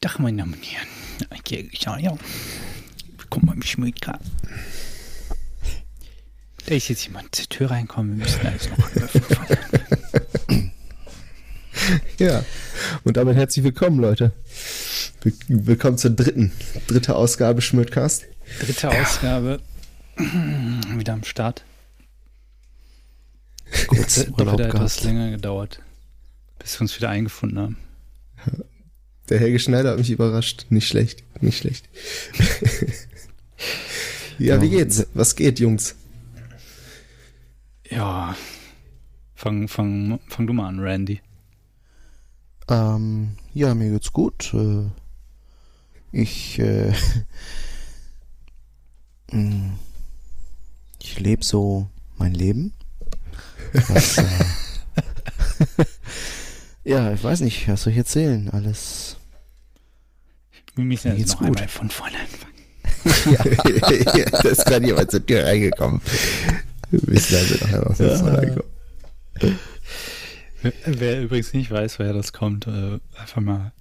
Tag, meine Damen und Herren. Ja, ja. Willkommen beim Schmiedka. Da ist jetzt jemand zur Tür reinkommen. Wir müssen alles noch öffnen. Ja, und damit herzlich willkommen, Leute. Will- Willkommen zur dritten, dritte Ausgabe Schmidtcast. Dritte Ausgabe. Wieder am Start. Kurz Doppelt etwas länger gedauert, bis wir uns wieder eingefunden haben. Der Helge Schneider hat mich überrascht. Nicht schlecht, nicht schlecht. ja, wie geht's? Was geht, Jungs? Ja. Fang, fang, fang du mal an, Randy. Ähm, ja, mir geht's gut. Äh, Ich, äh, mh, ich lebe so mein Leben. Was, äh, ja, ich weiß nicht, was soll ich erzählen? Alles. Wir müssen jetzt noch gut. einmal von vorne anfangen. ja, da ist gerade jemand zur Tür reingekommen. Wir wissen also noch einmal von vorne angekommen. Wer- übrigens nicht weiß, woher das kommt, äh, einfach mal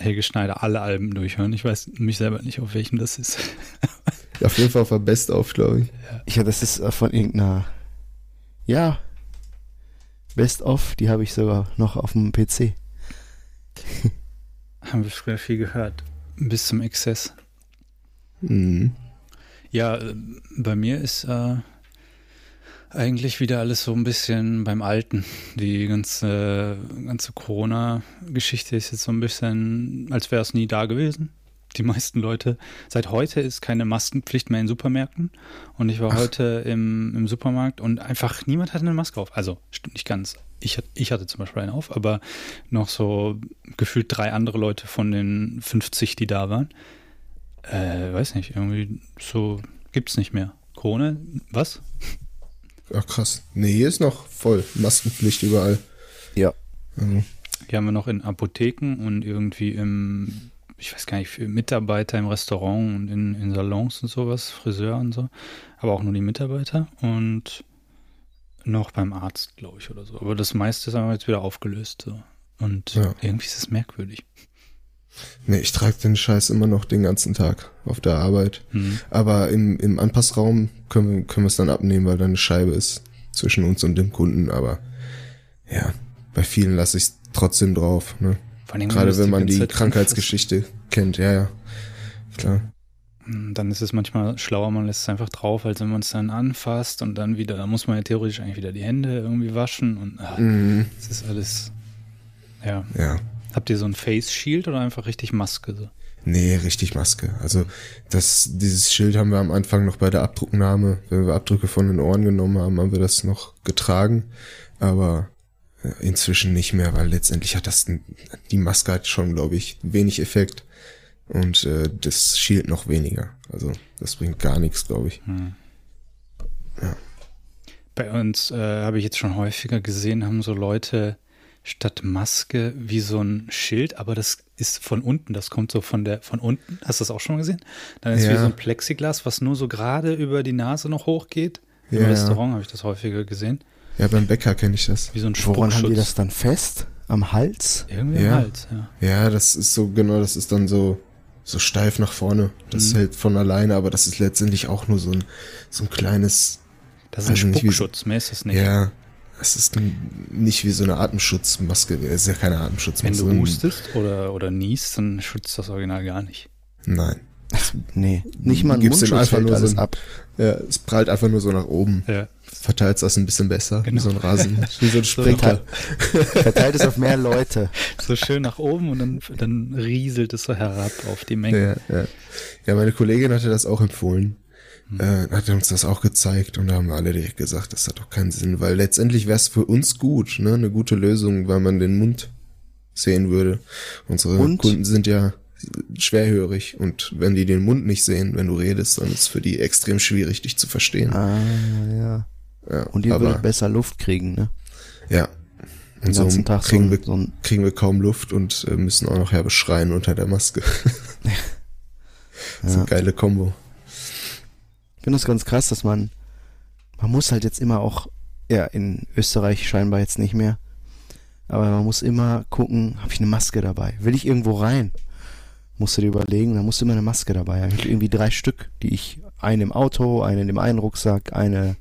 Helge Schneider alle Alben durchhören. Ich weiß mich selber nicht, auf welchem das ist. Auf jeden Fall auf der Best auf, glaube ich. Ja, das ist äh, von irgendeiner. Ja. Best of, die habe ich sogar noch auf dem PC. Haben wir früher viel gehört. Bis zum Exzess. Mhm. Ja, äh, bei mir ist äh, eigentlich wieder alles so ein bisschen beim Alten. Die ganze, ganze Corona-Geschichte ist jetzt so ein bisschen, als wäre es nie da gewesen. Die meisten Leute, seit heute ist keine Maskenpflicht mehr in Supermärkten. Und ich war heute im, im Supermarkt und einfach niemand hatte eine Maske auf. Also, stimmt nicht ganz. Ich, ich hatte zum Beispiel eine auf, aber noch so gefühlt drei andere Leute von den 50, die da waren. Äh, weiß nicht, irgendwie so gibt's nicht mehr. Corona, was? Ach krass. Nee, hier ist noch voll. Maskenpflicht überall. Ja. Also, Die haben wir noch in Apotheken und irgendwie im, ich weiß gar nicht, für Mitarbeiter im Restaurant und in, in Salons und sowas, Friseur und so. Aber auch nur die Mitarbeiter und noch beim Arzt, glaube ich, oder so. Aber das meiste ist aber jetzt wieder aufgelöst. So. Und Ja. irgendwie ist es merkwürdig. nee, ich trage den Scheiß immer noch den ganzen Tag auf der Arbeit. Hm. Aber im, im Anpassraum können wir, können wir es dann abnehmen, weil da eine Scheibe ist zwischen uns und dem Kunden. Aber ja, bei vielen lasse ich es trotzdem drauf. Ne? Vor allem, Gerade wenn man die Zeit Krankheitsgeschichte kennt. Ja, ja. Klar. Hm, Dann ist es manchmal schlauer, man lässt es einfach drauf, als wenn man es dann anfasst und dann wieder, da muss man ja theoretisch eigentlich wieder die Hände irgendwie waschen und ah, Mhm. das ist alles. Ja. Ja. Habt ihr so ein Face Shield oder einfach richtig Maske? So? Nee, richtig Maske. Also das, dieses Schild haben wir am Anfang noch bei der Abdrucknahme, wenn wir Abdrücke von den Ohren genommen haben, haben wir das noch getragen. Aber inzwischen nicht mehr, weil letztendlich hat das die Maske hat schon, glaube ich, wenig Effekt und äh, das Shield noch weniger. Also das bringt gar nichts, glaube ich. Bei uns äh, habe ich jetzt schon häufiger gesehen, haben so Leute statt Maske wie so ein Schild, aber das ist von unten, das kommt so von der von unten. Hast du das auch schon mal gesehen? Dann ist Ja. wie so ein Plexiglas, was nur so gerade über die Nase noch hochgeht. Im Ja, ja. Restaurant habe ich das häufiger gesehen. Ja, beim Bäcker kenne ich das. Wie so ein Woran haben die das dann fest? Am Hals? Irgendwie Ja. im Hals, ja. Ja, das ist so, genau, das ist dann so, so steif nach vorne. Das Mhm. hält von alleine, aber das ist letztendlich auch nur so ein, so ein kleines, Das ist ein Spuckschutz, mehr ist das nicht. Ja, es ist nicht wie so eine Atemschutzmaske. Es ist ja keine Wenn Atemschutzmaske. du hustest oder, oder niest, dann schützt das Original gar nicht. Nein. Nee, nicht mal ein Mundschutz einfach nur so ein- ab. Ja, es prallt einfach nur so nach oben. Ja. Verteilt das ein bisschen besser. Wie Genau. so ein Rasen. Wie so ein Sprinkler. Verteilt es auf mehr Leute. So schön nach oben und dann, dann rieselt es so herab auf die Menge. Ja, ja. ja, meine Kollegin hatte das auch empfohlen. Hm. Äh, hat uns das auch gezeigt und da haben wir alle direkt gesagt, das hat doch keinen Sinn, weil letztendlich wäre es für uns gut, ne, eine gute Lösung, weil man den Mund sehen würde. Unsere Und? Kunden sind ja schwerhörig und wenn die den Mund nicht sehen, wenn du redest, dann ist es für die extrem schwierig, dich zu verstehen. Ah, ja. Ja, Und ihr würdet besser Luft kriegen, ne? ja. Den Und so ganzen Tag so, kriegen, ein- wir, so kriegen wir kaum Luft und äh, müssen auch noch herbe schreien unter der Maske. so ja. eine geile Kombo. Ich finde das ganz krass, dass man, man muss halt jetzt immer auch, ja, in Österreich scheinbar jetzt nicht mehr, aber man muss immer gucken, habe ich eine Maske dabei? Will ich irgendwo rein? musste dir überlegen, da musste immer eine Maske dabei. Ich hatte irgendwie drei Stück, die ich, eine im Auto, eine in dem einen Rucksack, eine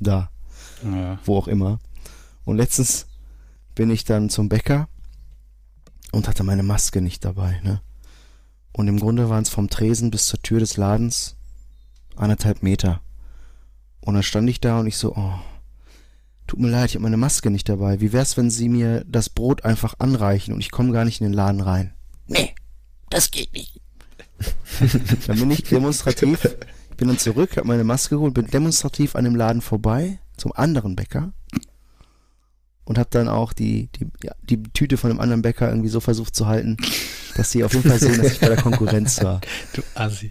da, Ja. wo auch immer. Und letztens bin ich dann zum Bäcker und hatte meine Maske nicht dabei, ne? Und im Grunde waren es vom Tresen bis zur Tür des Ladens anderthalb Meter. Und dann stand ich da und ich so, oh, tut mir leid, ich habe meine Maske nicht dabei. Wie wär's, wenn Sie mir das Brot einfach anreichen und ich komme gar nicht in den Laden rein? Nee, das geht nicht. dann bin ich demonstrativ, bin dann zurück, habe meine Maske geholt, bin demonstrativ an dem Laden vorbei zum anderen Bäcker und habe dann auch die, die, ja, die Tüte von dem anderen Bäcker irgendwie so versucht zu halten, dass sie auf jeden Fall sehen, dass ich bei der Konkurrenz war. Du Assi.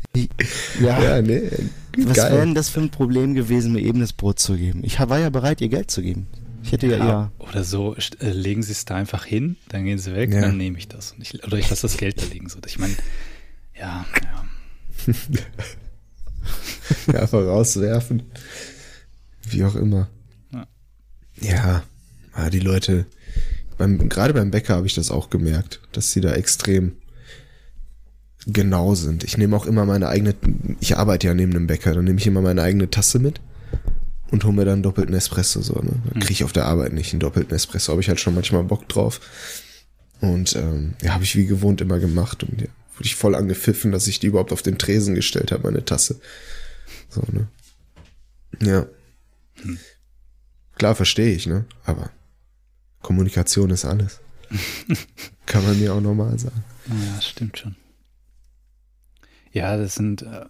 Ja, Ja, nee, was wäre denn das für ein Problem gewesen, mir eben das Brot zu geben? Ich war ja bereit, ihr Geld zu geben. Ich hätte ja, ja, Oder so, äh, legen sie es da einfach hin, dann gehen sie weg, Ja. dann nehme ich das. Und ich, oder ich lasse das Geld da liegen. So. Ich meine, ja, ja. Ja, einfach rauswerfen. Wie auch immer. Ja. Ja, ah, die Leute, beim, gerade beim Bäcker habe ich das auch gemerkt, dass sie da extrem genau sind. Ich nehme auch immer meine eigene, ich arbeite ja neben einem Bäcker, dann nehme ich immer meine eigene Tasse mit und hole mir dann einen doppelten Espresso so. Ne? Dann kriege ich auf der Arbeit nicht einen doppelten Espresso, habe ich halt schon manchmal Bock drauf. Und ähm, ja, habe ich wie gewohnt immer gemacht und ja, wurde ich voll angepfiffen, dass ich die überhaupt auf den Tresen gestellt habe, meine Tasse. So, ne? Ja. Klar, verstehe ich, ne? Aber Kommunikation ist alles. Kann man mir auch normal sagen. Ja, stimmt schon. Ja, das sind äh,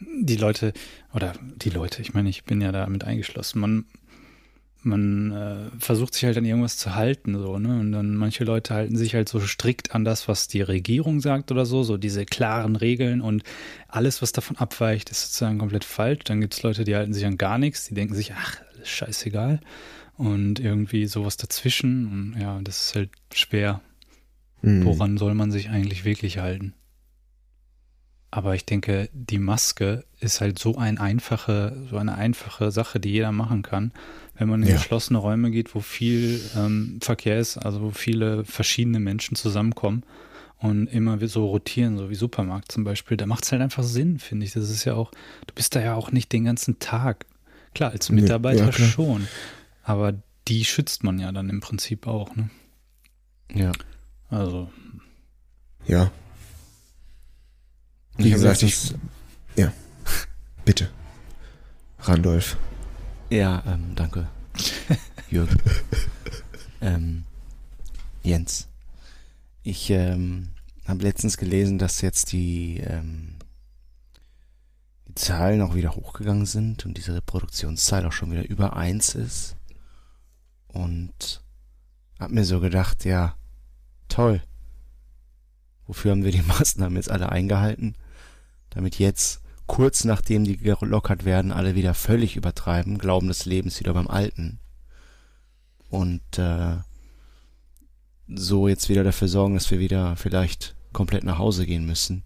die Leute, oder die Leute, ich meine, ich bin ja damit eingeschlossen. Man, man äh, versucht sich halt an irgendwas zu halten, so, ne? Und dann manche Leute halten sich halt so strikt an das, was die Regierung sagt oder so, so diese klaren Regeln und alles, was davon abweicht, ist sozusagen komplett falsch. Dann gibt es Leute, die halten sich an gar nichts, die denken sich, ach, ist scheißegal. Und irgendwie sowas dazwischen. Und ja, das ist halt schwer. Hm. Woran soll man sich eigentlich wirklich halten? Aber ich denke, die Maske ist halt so ein einfache, so eine einfache Sache, die jeder machen kann. Wenn man in Ja. geschlossene Räume geht, wo viel ähm, Verkehr ist, also wo viele verschiedene Menschen zusammenkommen und immer so rotieren, so wie Supermarkt zum Beispiel, da macht es halt einfach Sinn, finde ich. Das ist ja auch, du bist da ja auch nicht den ganzen Tag. Klar, als Nee, Mitarbeiter ja, klar. schon. Aber die schützt man ja dann im Prinzip auch, ne? ja. Also, Ja, Wie ich gesagt, letztens- bitte. Randolph. Ja, ähm, danke. Jürgen. ähm, Jens. Ich ähm, habe letztens gelesen, dass jetzt die, ähm, die Zahlen auch wieder hochgegangen sind und diese Reproduktionszahl auch schon wieder über eins ist. Und hab mir so gedacht, ja, toll. Wofür haben wir die Maßnahmen jetzt alle eingehalten? Damit jetzt kurz nachdem die gelockert werden, alle wieder völlig übertreiben, glauben, das Leben ist wieder beim Alten. Und äh, so jetzt wieder dafür sorgen, dass wir wieder vielleicht komplett nach Hause gehen müssen.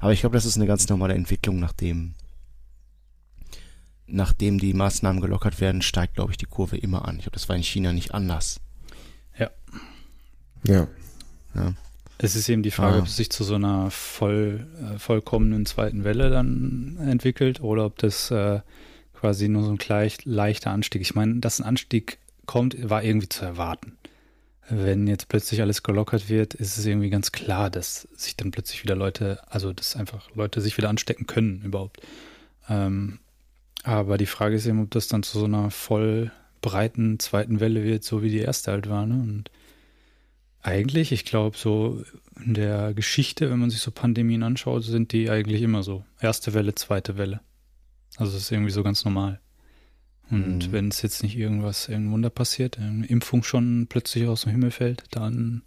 Aber ich glaube, das ist eine ganz normale Entwicklung, nachdem nachdem die Maßnahmen gelockert werden, steigt, glaube ich, die Kurve immer an. Ich glaube, das war in China nicht anders. Ja. Ja. Es ist eben die Frage, Ah. ob es sich zu so einer voll, äh, vollkommenen zweiten Welle dann entwickelt oder ob das äh, quasi nur so ein gleich, leichter Anstieg. Ich meine, dass ein Anstieg kommt, war irgendwie zu erwarten. Wenn jetzt plötzlich alles gelockert wird, ist es irgendwie ganz klar, dass sich dann plötzlich wieder Leute, also dass einfach Leute sich wieder anstecken können überhaupt. Ähm, aber die Frage ist eben, ob das dann zu so einer voll breiten zweiten Welle wird, so wie die erste halt war. Ne? Und eigentlich, ich glaube, so in der Geschichte, wenn man sich so Pandemien anschaut, sind die eigentlich immer so. Erste Welle, zweite Welle. Also das ist irgendwie so ganz normal. Und Mhm. wenn es jetzt nicht irgendwas, irgendein Wunder passiert, eine Impfung schon plötzlich aus dem Himmel fällt, dann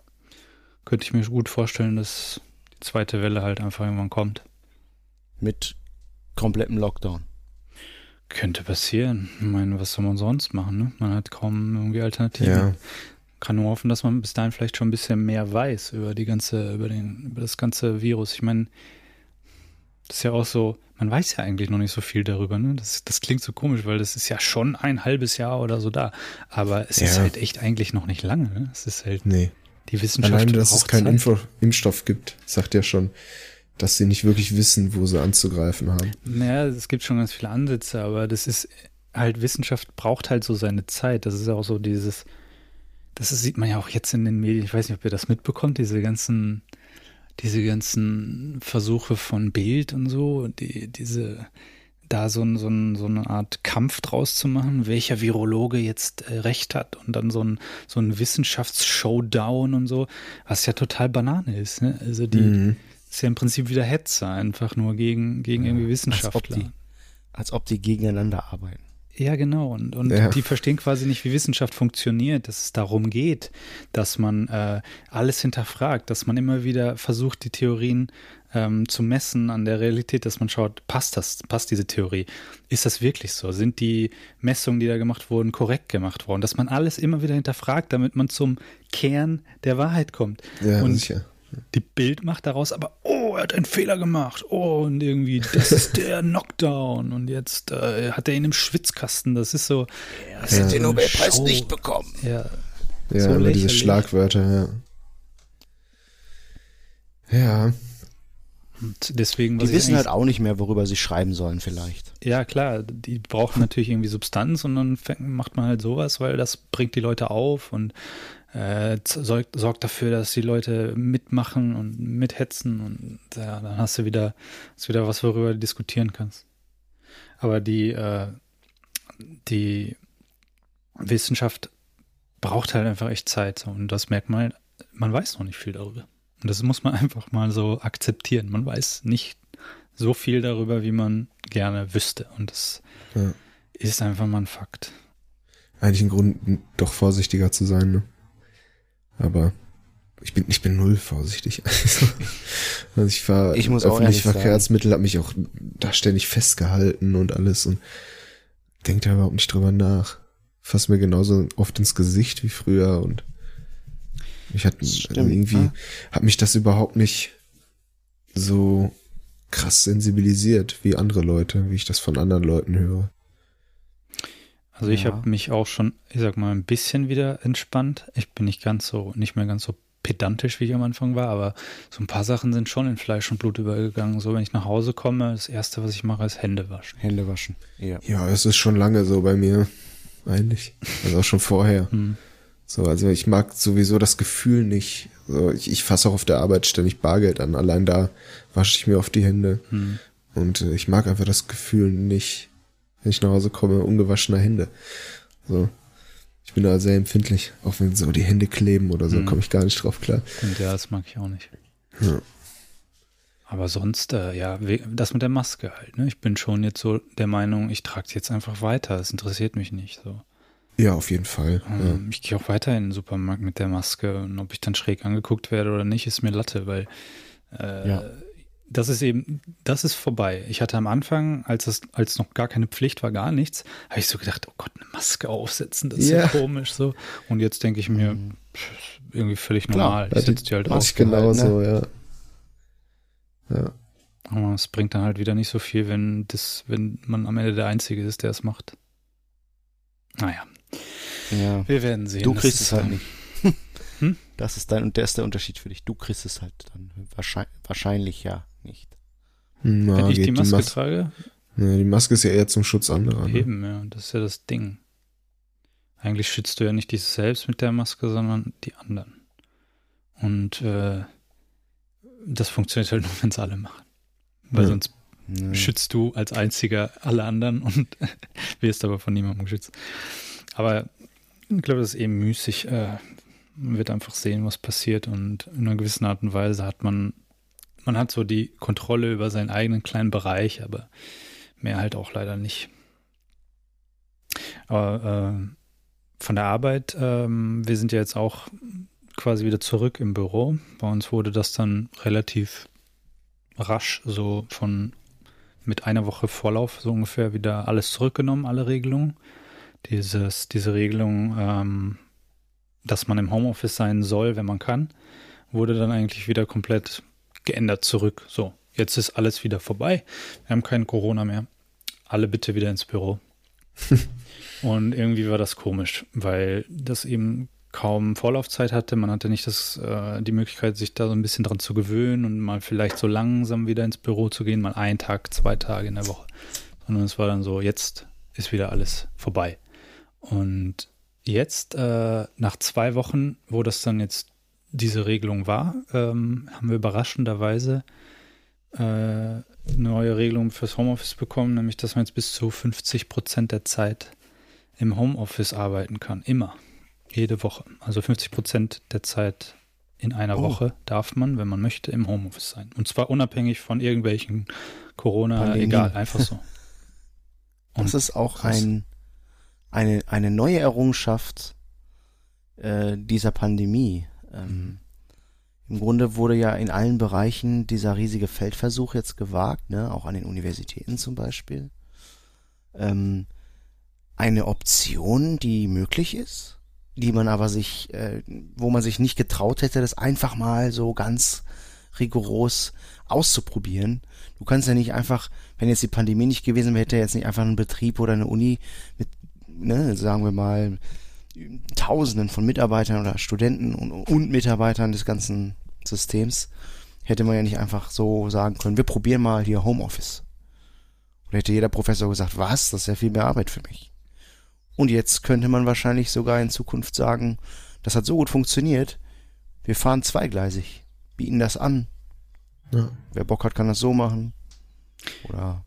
könnte ich mir gut vorstellen, dass die zweite Welle halt einfach irgendwann kommt. Mit komplettem Lockdown. Könnte passieren. Ich meine, was soll man sonst machen? Ne? Man hat kaum irgendwie Alternativen. Ja. Kann nur hoffen, dass man bis dahin vielleicht schon ein bisschen mehr weiß über die ganze, über den, über das ganze Virus. Ich meine, das ist ja auch so, man weiß ja eigentlich noch nicht so viel darüber, ne? Das, das klingt so komisch, weil das ist ja schon ein halbes Jahr oder so da. Aber es ist Ja. halt echt eigentlich noch nicht lange, ne? Es ist halt, Nee. Die Wissenschaft Allein, dass es keinen. Info Impfstoff gibt, sagt ja schon, dass sie nicht wirklich wissen, wo sie anzugreifen haben. Naja, es gibt schon ganz viele Ansätze, aber das ist halt, Wissenschaft braucht halt so seine Zeit. Das ist ja auch so dieses, das sieht man ja auch jetzt in den Medien, ich weiß nicht, ob ihr das mitbekommt, diese ganzen, diese ganzen Versuche von Bild und so, die, diese, da so, ein, so, ein, so eine Art Kampf draus zu machen, welcher Virologe jetzt äh, recht hat und dann so ein, so ein Wissenschaftsshowdown und so, was ja total Banane ist. Ne? Also die Mhm. ist ja im Prinzip wieder Hetze, einfach nur gegen, gegen irgendwie Als ob, Wissenschaftler. die, als ob die gegeneinander arbeiten. Ja, genau. Und, und Ja. die verstehen quasi nicht, wie Wissenschaft funktioniert, dass es darum geht, dass man äh, alles hinterfragt, dass man immer wieder versucht, die Theorien ähm, zu messen an der Realität, dass man schaut, passt das, passt diese Theorie? Ist das wirklich so? Sind die Messungen, die da gemacht wurden, korrekt gemacht worden? Dass man alles immer wieder hinterfragt, damit man zum Kern der Wahrheit kommt. Ja, und sicher. Die Bild macht daraus aber, oh, er hat einen Fehler gemacht. Oh, und irgendwie, das ist der Knockdown. Und jetzt äh, hat er ihn im Schwitzkasten. Das ist so. Er hat den den Nobelpreis Nobelpreis nicht bekommen. Ja, Ja, so immer diese. Schlagwörter, ja. Ja, und deswegen. Die wissen halt auch nicht mehr, worüber sie schreiben sollen vielleicht. Ja, klar, die brauchen natürlich irgendwie Substanz und dann macht man halt sowas, weil das bringt die Leute auf und äh, sorgt, sorgt dafür, dass die Leute mitmachen und mithetzen und ja, dann hast du wieder, hast wieder was, worüber du diskutieren kannst. Aber die, äh, die Wissenschaft braucht halt einfach echt Zeit und das merkt man, halt, man weiß noch nicht viel darüber. Und das muss man einfach mal so akzeptieren. Man weiß nicht so viel darüber, wie man gerne wüsste. Und das Ja. ist einfach mal ein Fakt. eigentlich ein Grund, doch vorsichtiger zu sein, ne? Aber ich bin, ich bin null vorsichtig. Also ich fahre Ich muss sagen- Verkehrsmittel, habe mich auch da ständig festgehalten und alles und denke da überhaupt nicht drüber nach. Fass mir genauso oft ins Gesicht wie früher und ich hatte stimmt, irgendwie ja. hat mich das überhaupt nicht so krass sensibilisiert wie andere Leute, wie ich das von anderen Leuten höre. Also ich Ja. habe mich auch schon, ich sag mal, ein bisschen wieder entspannt. Ich bin nicht ganz so, nicht mehr ganz so pedantisch, wie ich am Anfang war, aber so ein paar Sachen sind schon in Fleisch und Blut übergegangen. So, wenn ich nach Hause komme, das Erste, was ich mache, ist Hände waschen. Hände waschen. Ja. Ja, es ist schon lange so bei mir, eigentlich. Also auch schon vorher. Hm. So, also ich mag sowieso das Gefühl nicht. So, ich, ich fasse auch auf der Arbeit ständig Bargeld an. Allein da wasche ich mir oft die Hände. Hm. Und äh, ich mag einfach das Gefühl nicht, wenn ich nach Hause komme, ungewaschene Hände. So. Ich bin da sehr empfindlich. Auch wenn so die Hände kleben oder so, Mhm. komme ich gar nicht drauf klar. Und ja, das mag ich auch nicht. Ja. Aber sonst, äh, ja, das mit der Maske halt. Ne? Ich bin schon jetzt so der Meinung, ich trage es jetzt einfach weiter. Es interessiert mich nicht so. Ja, auf jeden Fall. Ja. Ähm, Ich gehe auch weiter in den Supermarkt mit der Maske und ob ich dann schräg angeguckt werde oder nicht, ist mir Latte, weil äh, Ja. das ist eben, das ist vorbei. Ich hatte am Anfang, als es als noch gar keine Pflicht war, gar nichts, habe ich so gedacht, oh Gott, eine Maske aufsetzen, das ist ja, Ja. komisch so. Und jetzt denke ich mir, Mhm. pff, irgendwie völlig Klar, normal. ja, ich setze die halt auf. genauso, ne? ja. Ja. Aber es bringt dann halt wieder nicht so viel, wenn das, wenn man am Ende der Einzige ist, der es macht. Naja, ja. wir werden sehen. Du kriegst es halt dann- nicht. Hm? Das ist dein, und der ist der Unterschied für dich. Du kriegst es halt dann wahrscheinlich, wahrscheinlich ja nicht. Na, Wenn ich die Maske Mas trage, ja, die Maske ist ja eher zum Schutz anderer. Ne? Eben, ja, das ist ja das Ding. Eigentlich schützt du ja nicht dich selbst mit der Maske, sondern die anderen. Und äh, das funktioniert halt nur, wenn es alle machen. Weil Ja. sonst Ne. schützt du als einziger alle anderen und wirst aber von niemandem geschützt. Aber ich glaube, das ist eben müßig. Äh, man wird einfach sehen, was passiert und in einer gewissen Art und Weise hat man, man hat so die Kontrolle über seinen eigenen kleinen Bereich, aber mehr halt auch leider nicht. Aber äh, von der Arbeit, ähm, wir sind ja jetzt auch quasi wieder zurück im Büro. Bei uns wurde das dann relativ rasch, so von mit einer Woche Vorlauf so ungefähr wieder alles zurückgenommen, alle Regelungen. Dieses, diese Regelung, ähm, dass man im Homeoffice sein soll, wenn man kann, wurde dann eigentlich wieder komplett geändert zurück. So, jetzt ist alles wieder vorbei. Wir haben kein Corona mehr. Alle bitte wieder ins Büro. Und irgendwie war das komisch, weil das eben kaum Vorlaufzeit hatte. Man hatte nicht das, äh, die Möglichkeit, sich da so ein bisschen dran zu gewöhnen und mal vielleicht so langsam wieder ins Büro zu gehen, mal einen Tag, zwei Tage in der Woche. Sondern es war dann so, jetzt ist wieder alles vorbei. Und jetzt, äh, nach zwei Wochen, wo das dann jetzt diese Regelung war, ähm, haben wir überraschenderweise äh, neue Regelung fürs Homeoffice bekommen, nämlich dass man jetzt bis zu 50 Prozent der Zeit im Homeoffice arbeiten kann. Immer. Jede Woche. Also 50 Prozent der Zeit in einer oh. Woche darf man, wenn man möchte, im Homeoffice sein. Und zwar unabhängig von irgendwelchen Corona, Pandemie. egal, einfach so. Und das ist auch ein, eine, eine neue Errungenschaft äh, dieser Pandemie. Ähm, mhm. Im Grunde wurde ja in allen Bereichen dieser riesige Feldversuch jetzt gewagt, ne, auch an den Universitäten zum Beispiel. Ähm, eine Option, die möglich ist, die man aber sich, äh, wo man sich nicht getraut hätte, das einfach mal so ganz rigoros auszuprobieren. Du kannst ja nicht einfach, wenn jetzt die Pandemie nicht gewesen wäre, hätte jetzt nicht einfach ein Betrieb oder eine Uni mit, ne, sagen wir mal, Tausenden von Mitarbeitern oder Studenten und, und Mitarbeitern des ganzen Systems, hätte man ja nicht einfach so sagen können, wir probieren mal hier Homeoffice. Oder hätte jeder Professor gesagt, was, das ist ja viel mehr Arbeit für mich. Und jetzt könnte man wahrscheinlich sogar in Zukunft sagen, das hat so gut funktioniert, wir fahren zweigleisig, bieten das an. Ja. Wer Bock hat, kann das so machen. Oder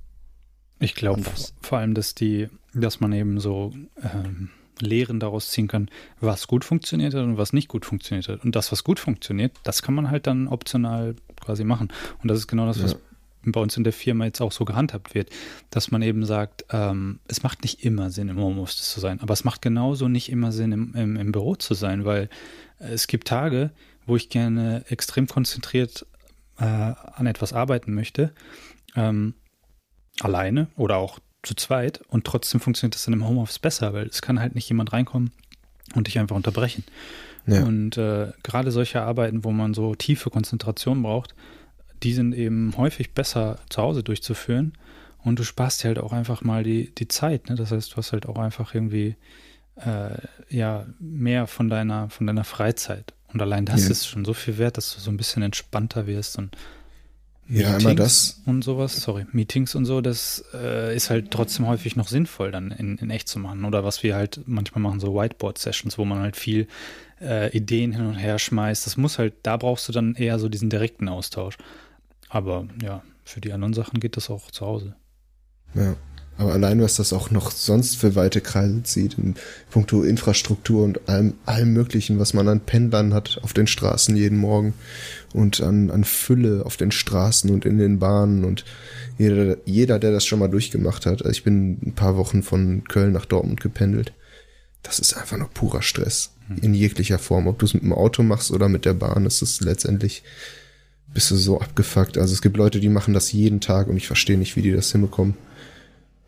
ich glaube vor allem, dass die, dass man eben so ähm, Lehren daraus ziehen kann, was gut funktioniert hat und was nicht gut funktioniert hat. Und das, was gut funktioniert, das kann man halt dann optional quasi machen. Und das ist genau das, was bei uns in der Firma jetzt auch so gehandhabt wird, dass man eben sagt, ähm, es macht nicht immer Sinn, im Homeoffice zu sein, aber es macht genauso nicht immer Sinn, im, im, im Büro zu sein, weil es gibt Tage, wo ich gerne extrem konzentriert äh, an etwas arbeiten möchte, ähm, alleine oder auch zu zweit und trotzdem funktioniert das dann im Homeoffice besser, weil es kann halt nicht jemand reinkommen und dich einfach unterbrechen. Ja. Und äh, gerade solche Arbeiten, wo man so tiefe Konzentration braucht, die sind eben häufig besser zu Hause durchzuführen und du sparst dir halt auch einfach mal die, die Zeit. Ne? Das heißt, du hast halt auch einfach irgendwie äh, ja mehr von deiner, von deiner Freizeit. Und allein das ja. ist schon so viel wert, dass du so ein bisschen entspannter wirst und ja, immer das. Und sowas, sorry, Meetings und so, das äh, ist halt trotzdem häufig noch sinnvoll, dann in, in echt zu machen. Oder was wir halt manchmal machen, so Whiteboard-Sessions, wo man halt viel äh, Ideen hin und her schmeißt. Das muss halt, da brauchst du dann eher so diesen direkten Austausch. Aber ja, für die anderen Sachen geht das auch zu Hause. Ja. Aber allein, was das auch noch sonst für weite Kreise zieht, in puncto Infrastruktur und allem, allem Möglichen, was man an Pendlern hat auf den Straßen jeden Morgen und an, an Fülle auf den Straßen und in den Bahnen und jeder, jeder, der das schon mal durchgemacht hat. Also ich bin ein paar Wochen von Köln nach Dortmund gependelt. Das ist einfach noch purer Stress. Mhm. In jeglicher Form. Ob du es mit dem Auto machst oder mit der Bahn, ist es letztendlich bist du so abgefuckt. Also es gibt Leute, die machen das jeden Tag und ich verstehe nicht, wie die das hinbekommen.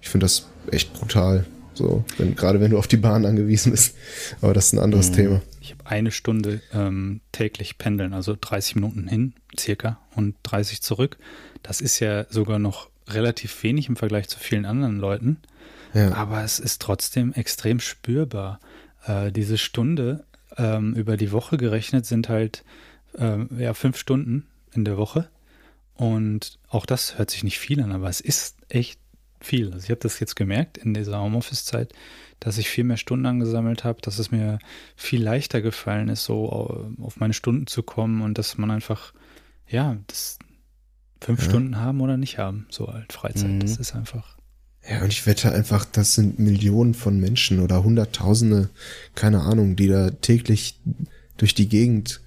Ich finde das echt brutal. So, wenn, gerade wenn du auf die Bahn angewiesen bist. Aber das ist ein anderes mhm. Thema. Ich habe eine Stunde ähm, täglich pendeln, also 30 Minuten hin circa und 30 zurück. Das ist ja sogar noch relativ wenig im Vergleich zu vielen anderen Leuten. Ja. Aber es ist trotzdem extrem spürbar. Äh, diese Stunde ähm, über die Woche gerechnet sind halt äh, ja fünf Stunden in der Woche. Und auch das hört sich nicht viel an, aber es ist echt viel. Also ich habe das jetzt gemerkt in dieser Homeoffice-Zeit, dass ich viel mehr Stunden angesammelt habe, dass es mir viel leichter gefallen ist, so auf meine Stunden zu kommen und dass man einfach, ja, das fünf ja. Stunden haben oder nicht haben, so halt Freizeit. Mhm. Das ist einfach. Ja, und ich wette einfach, das sind Millionen von Menschen oder Hunderttausende, keine Ahnung, die da täglich durch die Gegend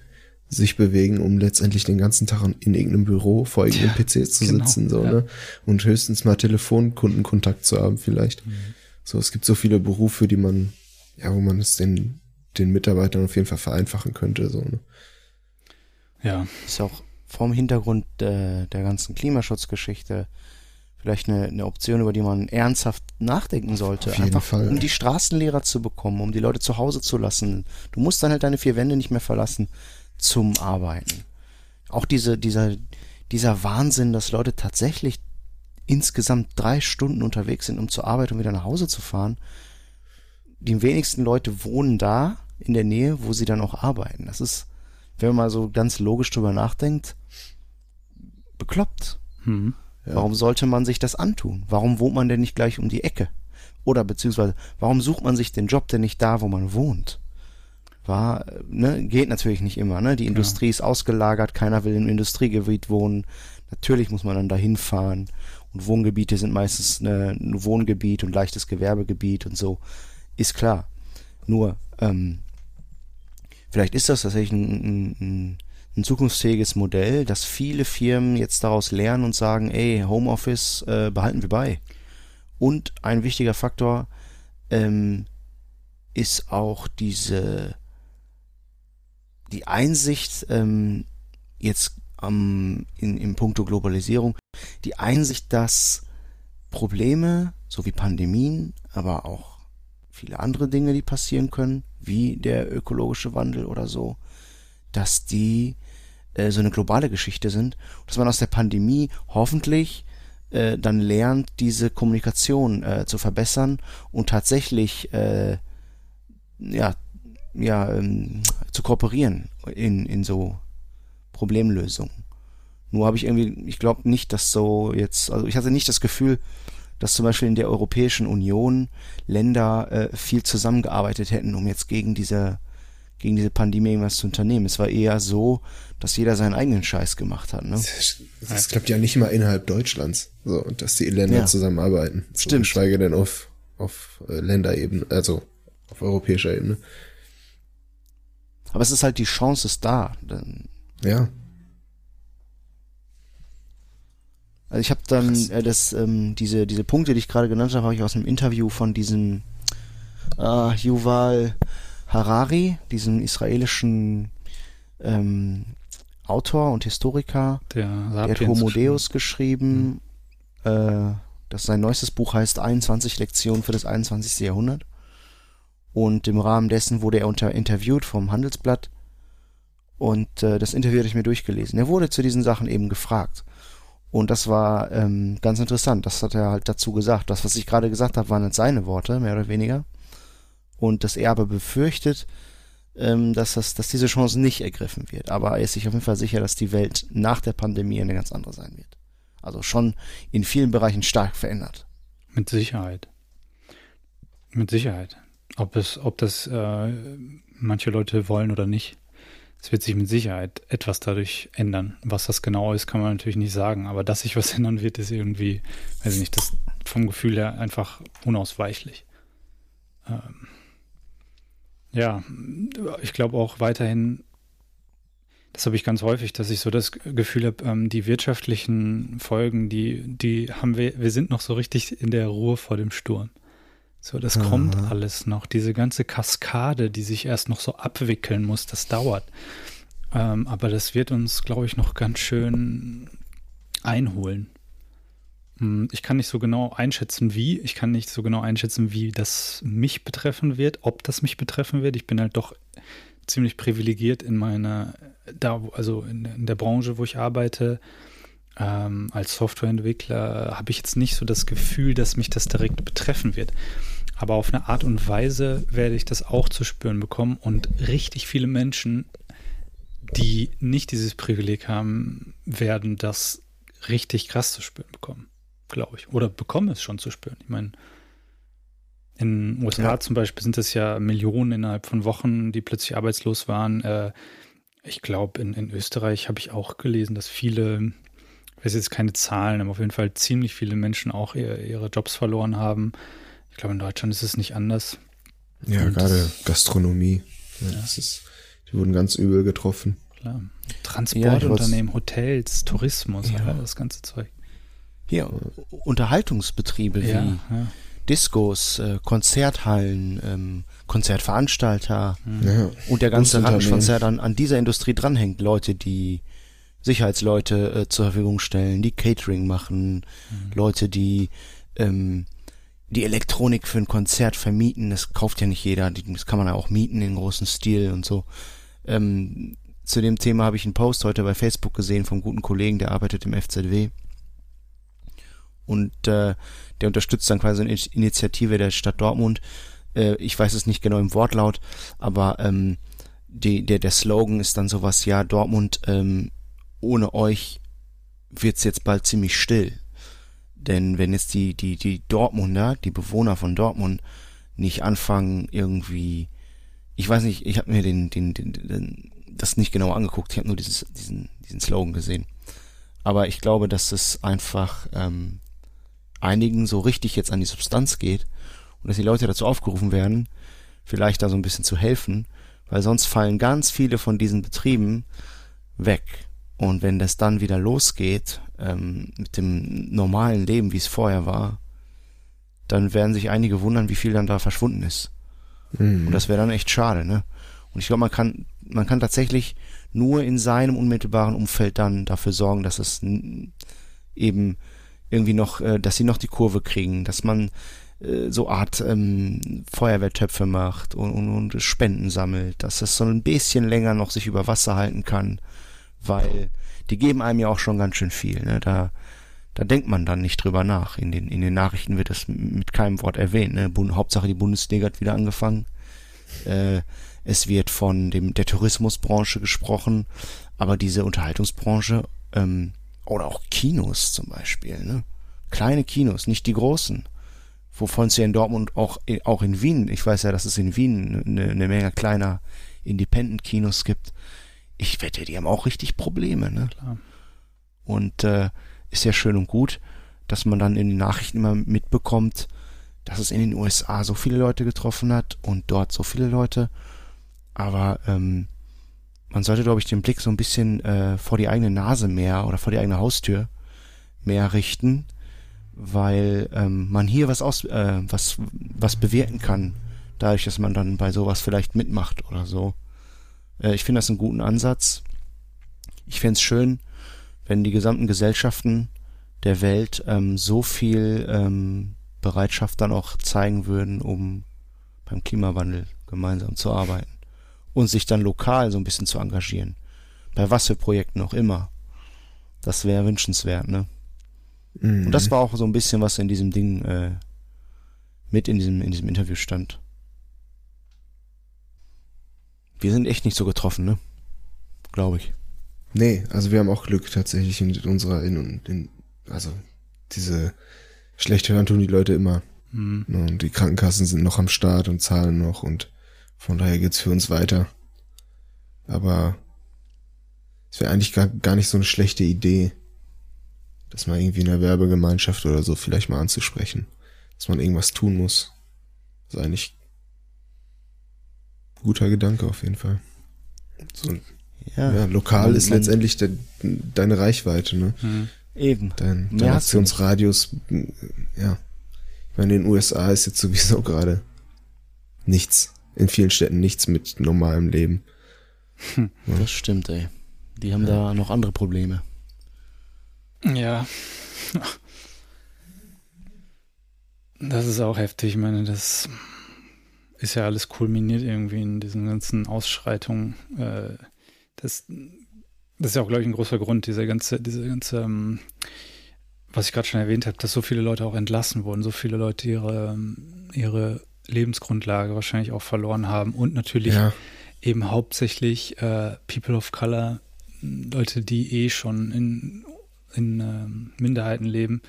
sich bewegen, um letztendlich den ganzen Tag in irgendeinem Büro vor irgendeinem ja, PC zu genau, sitzen, so, ja. ne? Und höchstens mal Telefonkundenkontakt zu haben, vielleicht. Mhm. So, es gibt so viele Berufe, die man, ja, wo man es den, den Mitarbeitern auf jeden Fall vereinfachen könnte, so, ne? Ja. Ist auch vom Hintergrund der, der ganzen Klimaschutzgeschichte vielleicht eine, eine Option, über die man ernsthaft nachdenken sollte. Auf jeden Einfach Fall. um die Straßenlehrer zu bekommen, um die Leute zu Hause zu lassen. Du musst dann halt deine vier Wände nicht mehr verlassen zum Arbeiten. Auch diese, dieser, dieser Wahnsinn, dass Leute tatsächlich insgesamt drei Stunden unterwegs sind, um zur Arbeit und wieder nach Hause zu fahren. Die wenigsten Leute wohnen da, in der Nähe, wo sie dann auch arbeiten. Das ist, wenn man mal so ganz logisch drüber nachdenkt, bekloppt. Hm. Ja. Warum sollte man sich das antun? Warum wohnt man denn nicht gleich um die Ecke? Oder beziehungsweise, warum sucht man sich den Job denn nicht da, wo man wohnt? War, ne, geht natürlich nicht immer, ne? Die ja. Industrie ist ausgelagert, keiner will im Industriegebiet wohnen. Natürlich muss man dann dahin fahren. Und Wohngebiete sind meistens ne, ein Wohngebiet und leichtes Gewerbegebiet und so. Ist klar. Nur, ähm, vielleicht ist das tatsächlich ein, ein, ein zukunftsfähiges Modell, dass viele Firmen jetzt daraus lernen und sagen, ey, Homeoffice äh, behalten wir bei. Und ein wichtiger Faktor ähm, ist auch diese die Einsicht ähm, jetzt ähm, in, im Punkto Globalisierung, die Einsicht, dass Probleme, so wie Pandemien, aber auch viele andere Dinge, die passieren können, wie der ökologische Wandel oder so, dass die äh, so eine globale Geschichte sind, dass man aus der Pandemie hoffentlich äh, dann lernt, diese Kommunikation äh, zu verbessern und tatsächlich äh, ja, ja, ähm, zu kooperieren in, in so Problemlösungen. Nur habe ich irgendwie, ich glaube nicht, dass so jetzt, also ich hatte nicht das Gefühl, dass zum Beispiel in der Europäischen Union Länder äh, viel zusammengearbeitet hätten, um jetzt gegen diese gegen diese Pandemie irgendwas zu unternehmen. Es war eher so, dass jeder seinen eigenen Scheiß gemacht hat. Ne? Das, klappt ja nicht mal innerhalb Deutschlands, so, dass die Länder ja. zusammenarbeiten. So, Stimmt. Geschweige denn auf, auf äh, Länderebene, also auf europäischer Ebene. Aber es ist halt die Chance ist da. Ja. Also ich habe dann äh, das, ähm, diese, diese Punkte, die ich gerade genannt habe, habe ich aus einem Interview von diesem äh, Yuval Harari, diesem israelischen ähm, Autor und Historiker, der, der hat Homo Deus geschrieben. Mhm. Äh, das sein neuestes Buch heißt 21 Lektionen für das 21. Jahrhundert. Und im Rahmen dessen wurde er unter interviewt vom Handelsblatt. Und äh, das Interview hatte ich mir durchgelesen. Er wurde zu diesen Sachen eben gefragt. Und das war ähm, ganz interessant. Das hat er halt dazu gesagt. Das, was ich gerade gesagt habe, waren jetzt seine Worte, mehr oder weniger und dass er aber befürchtet, ähm, dass, das, dass diese Chance nicht ergriffen wird. Aber er ist sich auf jeden Fall sicher, dass die Welt nach der Pandemie eine ganz andere sein wird. Also schon in vielen Bereichen stark verändert. Mit Sicherheit. Mit Sicherheit. Ob es, ob das äh, manche Leute wollen oder nicht. Es wird sich mit Sicherheit etwas dadurch ändern. Was das genau ist, kann man natürlich nicht sagen. Aber dass sich was ändern wird, ist irgendwie, weiß ich nicht, das vom Gefühl her einfach unausweichlich. Ähm, ja, ich glaube auch weiterhin, das habe ich ganz häufig, dass ich so das Gefühl habe, ähm, die wirtschaftlichen Folgen, die, die haben wir, wir sind noch so richtig in der Ruhe vor dem Sturm. So, das Aha. kommt alles noch. Diese ganze Kaskade, die sich erst noch so abwickeln muss, das dauert. Ähm, aber das wird uns, glaube ich, noch ganz schön einholen. Hm, ich kann nicht so genau einschätzen, wie. Ich kann nicht so genau einschätzen, wie das mich betreffen wird, ob das mich betreffen wird. Ich bin halt doch ziemlich privilegiert in meiner, da, also in, in der Branche, wo ich arbeite. Ähm, als Softwareentwickler habe ich jetzt nicht so das Gefühl, dass mich das direkt betreffen wird. Aber auf eine Art und Weise werde ich das auch zu spüren bekommen und richtig viele Menschen, die nicht dieses Privileg haben, werden das richtig krass zu spüren bekommen glaube ich. Oder bekommen es schon zu spüren. Ich meine, in den USA ja. zum Beispiel sind es ja Millionen innerhalb von Wochen, die plötzlich arbeitslos waren. Äh, ich glaube, in, in Österreich habe ich auch gelesen, dass viele, ich weiß jetzt keine Zahlen, aber auf jeden Fall ziemlich viele Menschen auch ihre, ihre Jobs verloren haben. Ich glaube, in Deutschland ist es nicht anders. Ja, Und gerade Gastronomie. Ja, ja. Das ist, die wurden ganz übel getroffen. Klar. Transportunternehmen, Hotels, Tourismus, ja. das ganze Zeug. Hier, Unterhaltungsbetriebe ja, wie ja. Diskos, äh, Konzerthallen, ähm, Konzertveranstalter mhm. ja. und der ganze Rattenschwanz, der dann an dieser Industrie dranhängt. Leute, die Sicherheitsleute äh, zur Verfügung stellen, die Catering machen, mhm. Leute, die ähm, die Elektronik für ein Konzert vermieten. Das kauft ja nicht jeder, das kann man ja auch mieten in großen Stil und so. Ähm, zu dem Thema habe ich einen Post heute bei Facebook gesehen vom guten Kollegen, der arbeitet im FZW und äh, der unterstützt dann quasi eine Initiative der Stadt Dortmund, äh, ich weiß es nicht genau im Wortlaut, aber ähm, die, der, der Slogan ist dann sowas, ja, Dortmund, ähm, ohne euch wird's jetzt bald ziemlich still. Denn wenn jetzt die, die, die Dortmunder, die Bewohner von Dortmund nicht anfangen, irgendwie, ich weiß nicht, ich habe mir den, den, den, den, das nicht genau angeguckt, ich habe nur dieses, diesen, diesen Slogan gesehen. Aber ich glaube, dass es einfach ähm, einigen so richtig jetzt an die Substanz geht und dass die Leute dazu aufgerufen werden, vielleicht da so ein bisschen zu helfen, weil sonst fallen ganz viele von diesen Betrieben weg. Und wenn das dann wieder losgeht ähm, mit dem normalen Leben, wie es vorher war, dann werden sich einige wundern, wie viel dann da verschwunden ist. Mhm. Und das wäre dann echt schade, ne? Und ich glaube, man kann, man kann tatsächlich nur in seinem unmittelbaren Umfeld dann dafür sorgen, dass es eben irgendwie noch, äh, dass sie noch die Kurve kriegen, dass man äh, so Art ähm, Feuerwehrtöpfe macht und, und, und Spenden sammelt, dass es so ein bisschen länger noch sich über Wasser halten kann, weil die geben einem ja auch schon ganz schön viel. Ne? Da, da denkt man dann nicht drüber nach. In den, in den Nachrichten wird das mit keinem Wort erwähnt. Ne? Hauptsache die Bundesliga hat wieder angefangen. Äh, es wird von dem der Tourismusbranche gesprochen, aber diese Unterhaltungsbranche ähm, oder auch Kinos zum Beispiel, ne? Kleine Kinos, nicht die großen. Wovon es ja in Dortmund auch, auch in Wien, ich weiß ja, dass es in Wien eine, eine Menge kleiner Independent-Kinos gibt. Ich wette, die haben auch richtig Probleme, ne? Klar. Und äh, ist ja schön und gut, dass man dann in den Nachrichten immer mitbekommt, dass es in den USA so viele Leute getroffen hat und dort so viele Leute. Aber ähm, man sollte, glaube ich, den Blick so ein bisschen äh, vor die eigene Nase mehr oder vor die eigene Haustür mehr richten, weil ähm, man hier was aus, äh, was, was bewirken kann, dadurch, dass man dann bei sowas vielleicht mitmacht oder so. Äh, ich finde das einen guten Ansatz. Ich fände es schön, wenn die gesamten Gesellschaften der Welt ähm, so viel ähm, Bereitschaft dann auch zeigen würden, um beim Klimawandel gemeinsam zu arbeiten und sich dann lokal so ein bisschen zu engagieren. Bei was für Projekten auch immer. Das wäre wünschenswert, ne? Mhm. Und das war auch so ein bisschen, was in diesem Ding äh, mit in diesem, in diesem Interview stand. Wir sind echt nicht so getroffen, ne? Glaube ich. Nee, also wir haben auch Glück tatsächlich in unserer, in, in also diese schlecht hören tun die Leute immer. Mhm. Und die Krankenkassen sind noch am Start und zahlen noch und von daher geht's für uns weiter. Aber es wäre eigentlich gar, gar nicht so eine schlechte Idee, das mal irgendwie in der Werbegemeinschaft oder so vielleicht mal anzusprechen. Dass man irgendwas tun muss. Das ist eigentlich guter Gedanke auf jeden Fall. So, ja, ja lokal man, ist man, letztendlich de, deine Reichweite, ne? Mhm. Eben. Dein, dein Aktionsradius, ja. Ich meine, in den USA ist jetzt sowieso gerade nichts in vielen Städten nichts mit normalem Leben. Hm. Ja. Das stimmt, ey. Die haben ja. da noch andere Probleme. Ja. Das ist auch heftig. Ich meine, das ist ja alles kulminiert irgendwie in diesen ganzen Ausschreitungen. Äh, das, das ist ja auch, glaube ich, ein großer Grund, dieser ganze, diese ganze, ähm, was ich gerade schon erwähnt habe, dass so viele Leute auch entlassen wurden, so viele Leute ihre, ihre Lebensgrundlage wahrscheinlich auch verloren haben und natürlich ja. eben hauptsächlich äh, People of Color, Leute, die eh schon in, in äh, Minderheiten leben,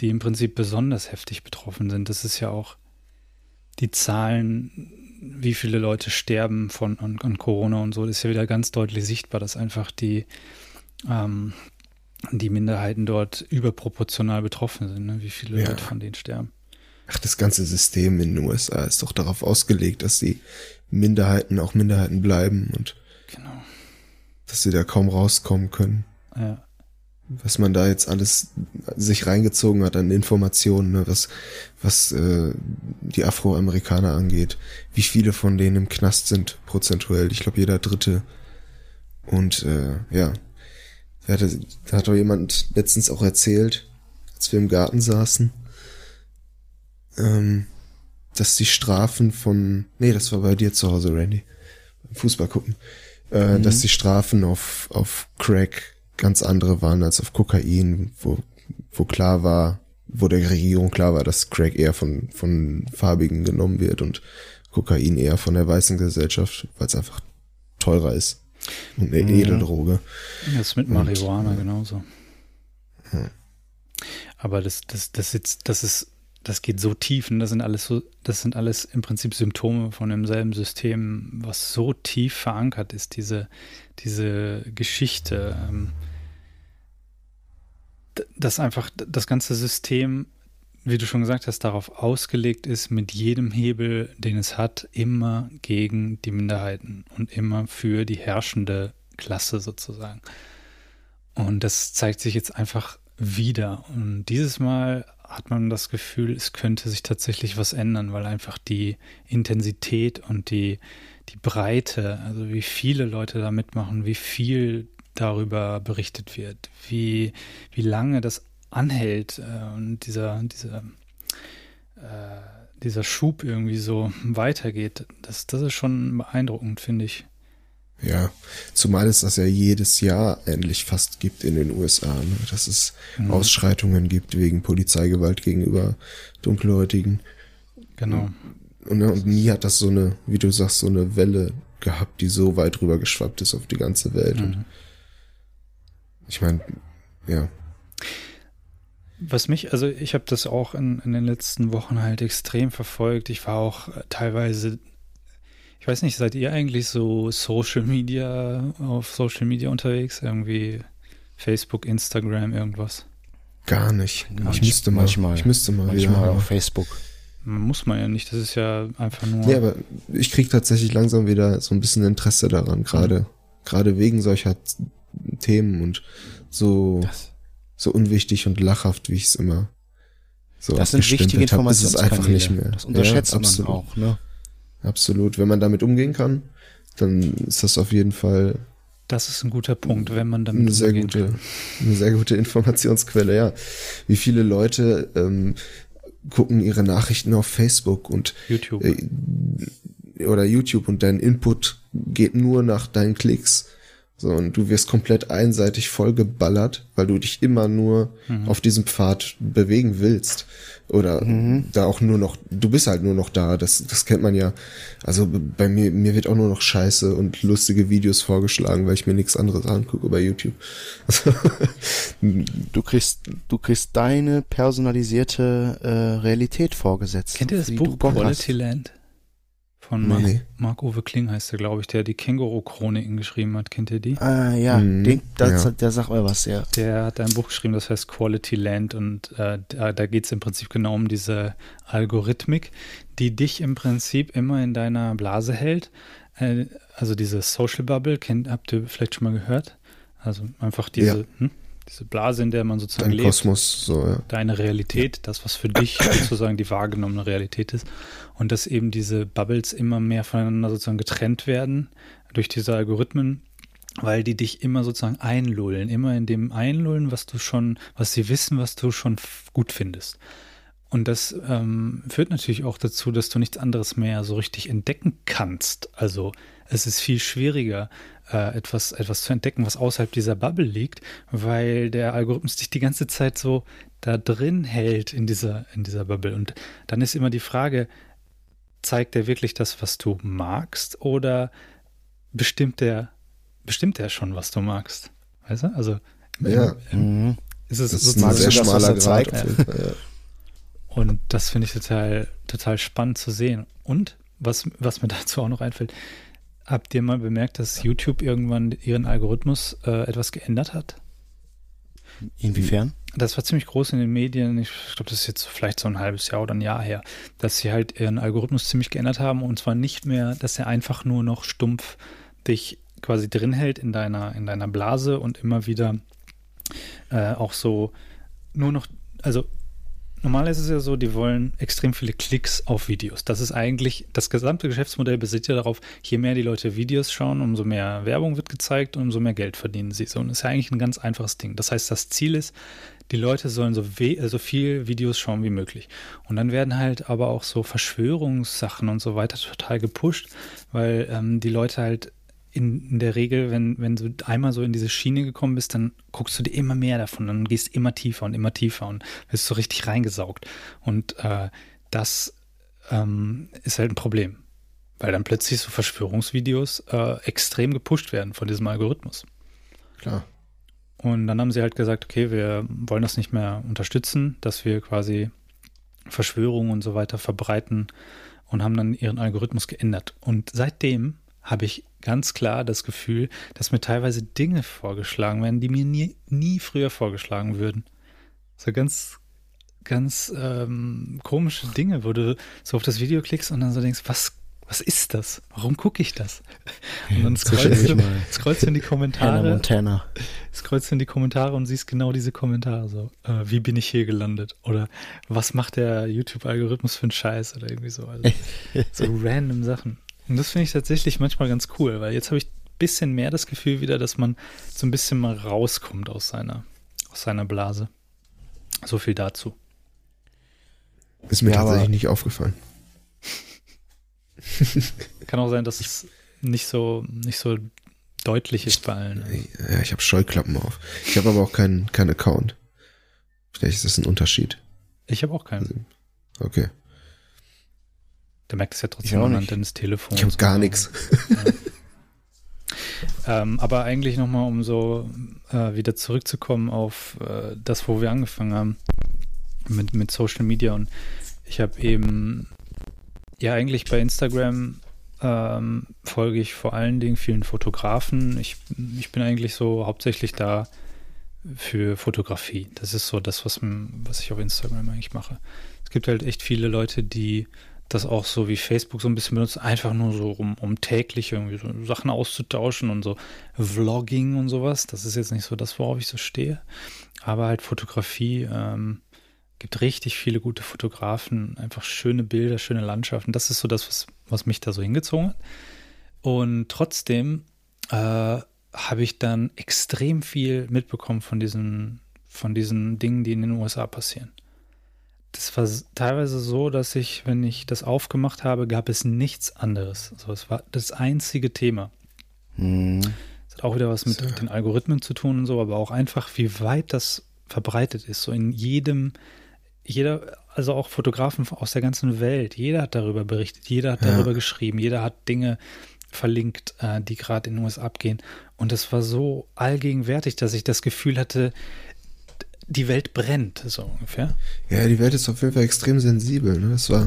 die im Prinzip besonders heftig betroffen sind. Das ist ja auch die Zahlen, wie viele Leute sterben von an, an Corona und so, ist ja wieder ganz deutlich sichtbar, dass einfach die ähm, die Minderheiten dort überproportional betroffen sind, ne? wie viele ja. Leute von denen sterben. Ach, das ganze System in den USA ist doch darauf ausgelegt, dass die Minderheiten auch Minderheiten bleiben und genau. dass sie da kaum rauskommen können. Ja. Was man da jetzt alles sich reingezogen hat an Informationen, ne, was, was äh, die Afroamerikaner angeht, wie viele von denen im Knast sind, prozentuell. Ich glaube, jeder Dritte. Und äh, ja, da hat, da hat doch jemand letztens auch erzählt, als wir im Garten saßen, ähm, dass die Strafen von, nee, das war bei dir zu Hause, Randy, Fußball gucken, äh, mhm. dass die Strafen auf, auf Crack ganz andere waren als auf Kokain, wo, wo klar war, wo der Regierung klar war, dass Crack eher von, von Farbigen genommen wird und Kokain eher von der weißen Gesellschaft, weil es einfach teurer ist. Und eine Mhm. Edeldroge. Das ist mit Und, Marihuana ja. genauso. Ja. Aber das, das, das jetzt, das ist, das geht so tief und das sind alles so, das sind alles im Prinzip Symptome von demselben System, was so tief verankert ist, diese, diese Geschichte. ähm, Dass einfach das ganze System, wie du schon gesagt hast, darauf ausgelegt ist, mit jedem Hebel, den es hat, immer gegen die Minderheiten und immer für die herrschende Klasse sozusagen. Und das zeigt sich jetzt einfach wieder. Und dieses Mal hat man das Gefühl, es könnte sich tatsächlich was ändern, weil einfach die Intensität und die, die Breite, also wie viele Leute da mitmachen, wie viel darüber berichtet wird, wie, wie lange das anhält äh, und dieser, dieser, äh, dieser Schub irgendwie so weitergeht, das, das ist schon beeindruckend, finde ich. Ja, zumal es das ja jedes Jahr endlich fast gibt in den USA, ne? dass es Mhm. Ausschreitungen gibt wegen Polizeigewalt gegenüber Dunkelhäutigen. Genau. Und, ne, und nie hat das so eine, wie du sagst, so eine Welle gehabt, die so weit rüber geschwappt ist auf die ganze Welt. Und Mhm. Ich meine, ja, Was mich, also ich habe das auch in, in den letzten Wochen halt extrem verfolgt. Ich war auch äh, teilweise, ich weiß nicht, seid ihr eigentlich so Social Media, auf Social Media unterwegs? Irgendwie Facebook, Instagram, irgendwas? gar nicht. Manch- ich müsste mal, manchmal. ich müsste mal Manchmal wieder. auf Facebook. Muss man ja nicht, das ist ja einfach nur. Nee, aber ich krieg tatsächlich langsam wieder so ein bisschen Interesse daran, gerade, gerade wegen solcher Themen und so, Das, so unwichtig und lachhaft, wie ich es immer so das sind wichtige abgestempelt hab, ist einfach nicht mehr. Das unterschätzt ja, man absolut, auch, ne? Absolut. Wenn man damit umgehen kann, dann ist das auf jeden Fall das ist ein guter Punkt, wenn man damit eine sehr umgehen gute, kann. eine sehr gute Informationsquelle, ja. Wie viele Leute ähm, gucken ihre Nachrichten auf Facebook und YouTube. äh, oder YouTube und dein Input geht nur nach deinen Klicks. So, und du wirst komplett einseitig vollgeballert, weil du dich immer nur Mhm. auf diesem Pfad bewegen willst. Oder da auch nur noch, du bist halt nur noch da, das, das kennt man ja. Also bei mir, mir wird auch nur noch Scheiße und lustige Videos vorgeschlagen, weil ich mir nichts anderes angucke bei YouTube. Du kriegst, du kriegst deine personalisierte äh, Realität vorgesetzt. Kennt ihr das Buch Bock hast. Quality Land? Von Nee. Mark, Mark-Uwe Kling heißt er, glaube ich, der die Känguru-Chroniken geschrieben hat. Kennt ihr die? Ah, ja, Mhm, den, das, ja. der sagt mir was, ja. Der hat ein Buch geschrieben, das heißt Quality Land und äh, da, da geht es im Prinzip genau um diese Algorithmik, die dich im Prinzip immer in deiner Blase hält. Äh, also diese Social Bubble, kennt, habt ihr vielleicht schon mal gehört? Also einfach diese, Ja. hm, diese Blase, in der man sozusagen dein lebt Kosmos, so, ja. deine Realität, das, was für dich sozusagen die wahrgenommene Realität ist. Und dass eben diese Bubbles immer mehr voneinander sozusagen getrennt werden durch diese Algorithmen, weil die dich immer sozusagen einlullen, immer in dem einlullen, was du schon, was sie wissen, was du schon gut findest. Und das ähm, führt natürlich auch dazu, dass du nichts anderes mehr so richtig entdecken kannst. Also es ist viel schwieriger, äh, etwas, etwas zu entdecken, was außerhalb dieser Bubble liegt, weil der Algorithmus dich die ganze Zeit so da drin hält in dieser, in dieser Bubble. Und dann ist immer die Frage, zeigt er wirklich das, was du magst, oder bestimmt der, bestimmt er schon, was du magst? Weißt du? Also Ja, Mhm. ist es das ist ein sozusagen Magst du sehr das, was schmaler er Grad. zeigt? ja. Und das finde ich total, total spannend zu sehen. Und was, was mir dazu auch noch einfällt, habt ihr mal bemerkt, dass YouTube irgendwann ihren Algorithmus äh, etwas geändert hat? Inwiefern? Das war ziemlich groß in den Medien. Ich glaube, das ist jetzt vielleicht so ein halbes Jahr oder ein Jahr her, dass sie halt ihren Algorithmus ziemlich geändert haben. Und zwar nicht mehr, dass er einfach nur noch stumpf dich quasi drin hält in deiner, in deiner Blase und immer wieder äh, auch so nur noch, also normal ist es ja so, die wollen extrem viele Klicks auf Videos. Das ist eigentlich, das gesamte Geschäftsmodell basiert ja darauf, je mehr die Leute Videos schauen, umso mehr Werbung wird gezeigt und umso mehr Geld verdienen sie. So, und das ist ja eigentlich ein ganz einfaches Ding. Das heißt, das Ziel ist, die Leute sollen so, so viel Videos schauen wie möglich. Und dann werden halt aber auch so Verschwörungssachen und so weiter total gepusht, weil ähm, die Leute halt in, in, der Regel, wenn, wenn du einmal so in diese Schiene gekommen bist, dann guckst du dir immer mehr davon, dann gehst immer tiefer und immer tiefer und wirst so richtig reingesaugt. Und äh, das ähm, ist halt ein Problem, weil dann plötzlich so Verschwörungsvideos äh, extrem gepusht werden von diesem Algorithmus. Klar. Und dann haben sie halt gesagt, okay, wir wollen das nicht mehr unterstützen, dass wir quasi Verschwörungen und so weiter verbreiten und haben dann ihren Algorithmus geändert. Und seitdem habe ich ganz klar das Gefühl, dass mir teilweise Dinge vorgeschlagen werden, die mir nie, nie früher vorgeschlagen würden. So ganz, ganz ähm, komische Dinge, wo du so auf das Video klickst und dann so denkst, was, was ist das? Warum gucke ich das? Und dann scrollst du, scrollst du in die Kommentare. Montana. Scrollst du in die Kommentare und siehst genau diese Kommentare so. Äh, wie bin ich hier gelandet? Oder was macht der YouTube-Algorithmus für einen Scheiß? Oder irgendwie so. Also, so random Sachen. Und das finde ich tatsächlich manchmal ganz cool, weil jetzt habe ich ein bisschen mehr das Gefühl wieder, dass man so ein bisschen mal rauskommt aus seiner, aus seiner Blase. So viel dazu. Ist mir ja, tatsächlich nicht aufgefallen. Kann auch sein, dass es nicht so, nicht so deutlich ist bei allen. Ja, ich habe Scheuklappen auf. Ich habe aber auch keinen kein Account. Vielleicht ist das ein Unterschied. Ich habe auch keinen. Okay. Der merkt es ja trotzdem anhand deines Telefons. Ich habe gar nichts. Ja. ähm, aber eigentlich nochmal, um so äh, wieder zurückzukommen auf äh, das, wo wir angefangen haben mit, mit Social Media. Und ich habe eben, ja, eigentlich bei Instagram ähm, folge ich vor allen Dingen vielen Fotografen. Ich, ich bin eigentlich so hauptsächlich da für Fotografie. Das ist so das, was, was ich auf Instagram eigentlich mache. Es gibt halt echt viele Leute, die das auch so wie Facebook so ein bisschen benutzt, einfach nur so, um, um täglich irgendwie so Sachen auszutauschen und so Vlogging und sowas. Das ist jetzt nicht so das, worauf ich so stehe. Aber halt Fotografie, ähm, gibt richtig viele gute Fotografen, einfach schöne Bilder, schöne Landschaften. Das ist so das, was, was mich da so hingezogen hat. Und trotzdem äh, habe ich dann extrem viel mitbekommen von diesen, von diesen Dingen, die in den USA passieren das war teilweise so, dass ich, wenn ich das aufgemacht habe, gab es nichts anderes. Also es war das einzige Thema. Mhm. Das hat auch wieder was mit so. den Algorithmen zu tun und so, aber auch einfach, wie weit das verbreitet ist. So in jedem, jeder, also auch Fotografen aus der ganzen Welt, jeder hat darüber berichtet, jeder hat ja. darüber geschrieben, jeder hat Dinge verlinkt, äh, die gerade in den USA abgehen. Und das war so allgegenwärtig, dass ich das Gefühl hatte, die Welt brennt, so ungefähr. Ja, die Welt ist auf jeden Fall extrem sensibel. Ne? Das war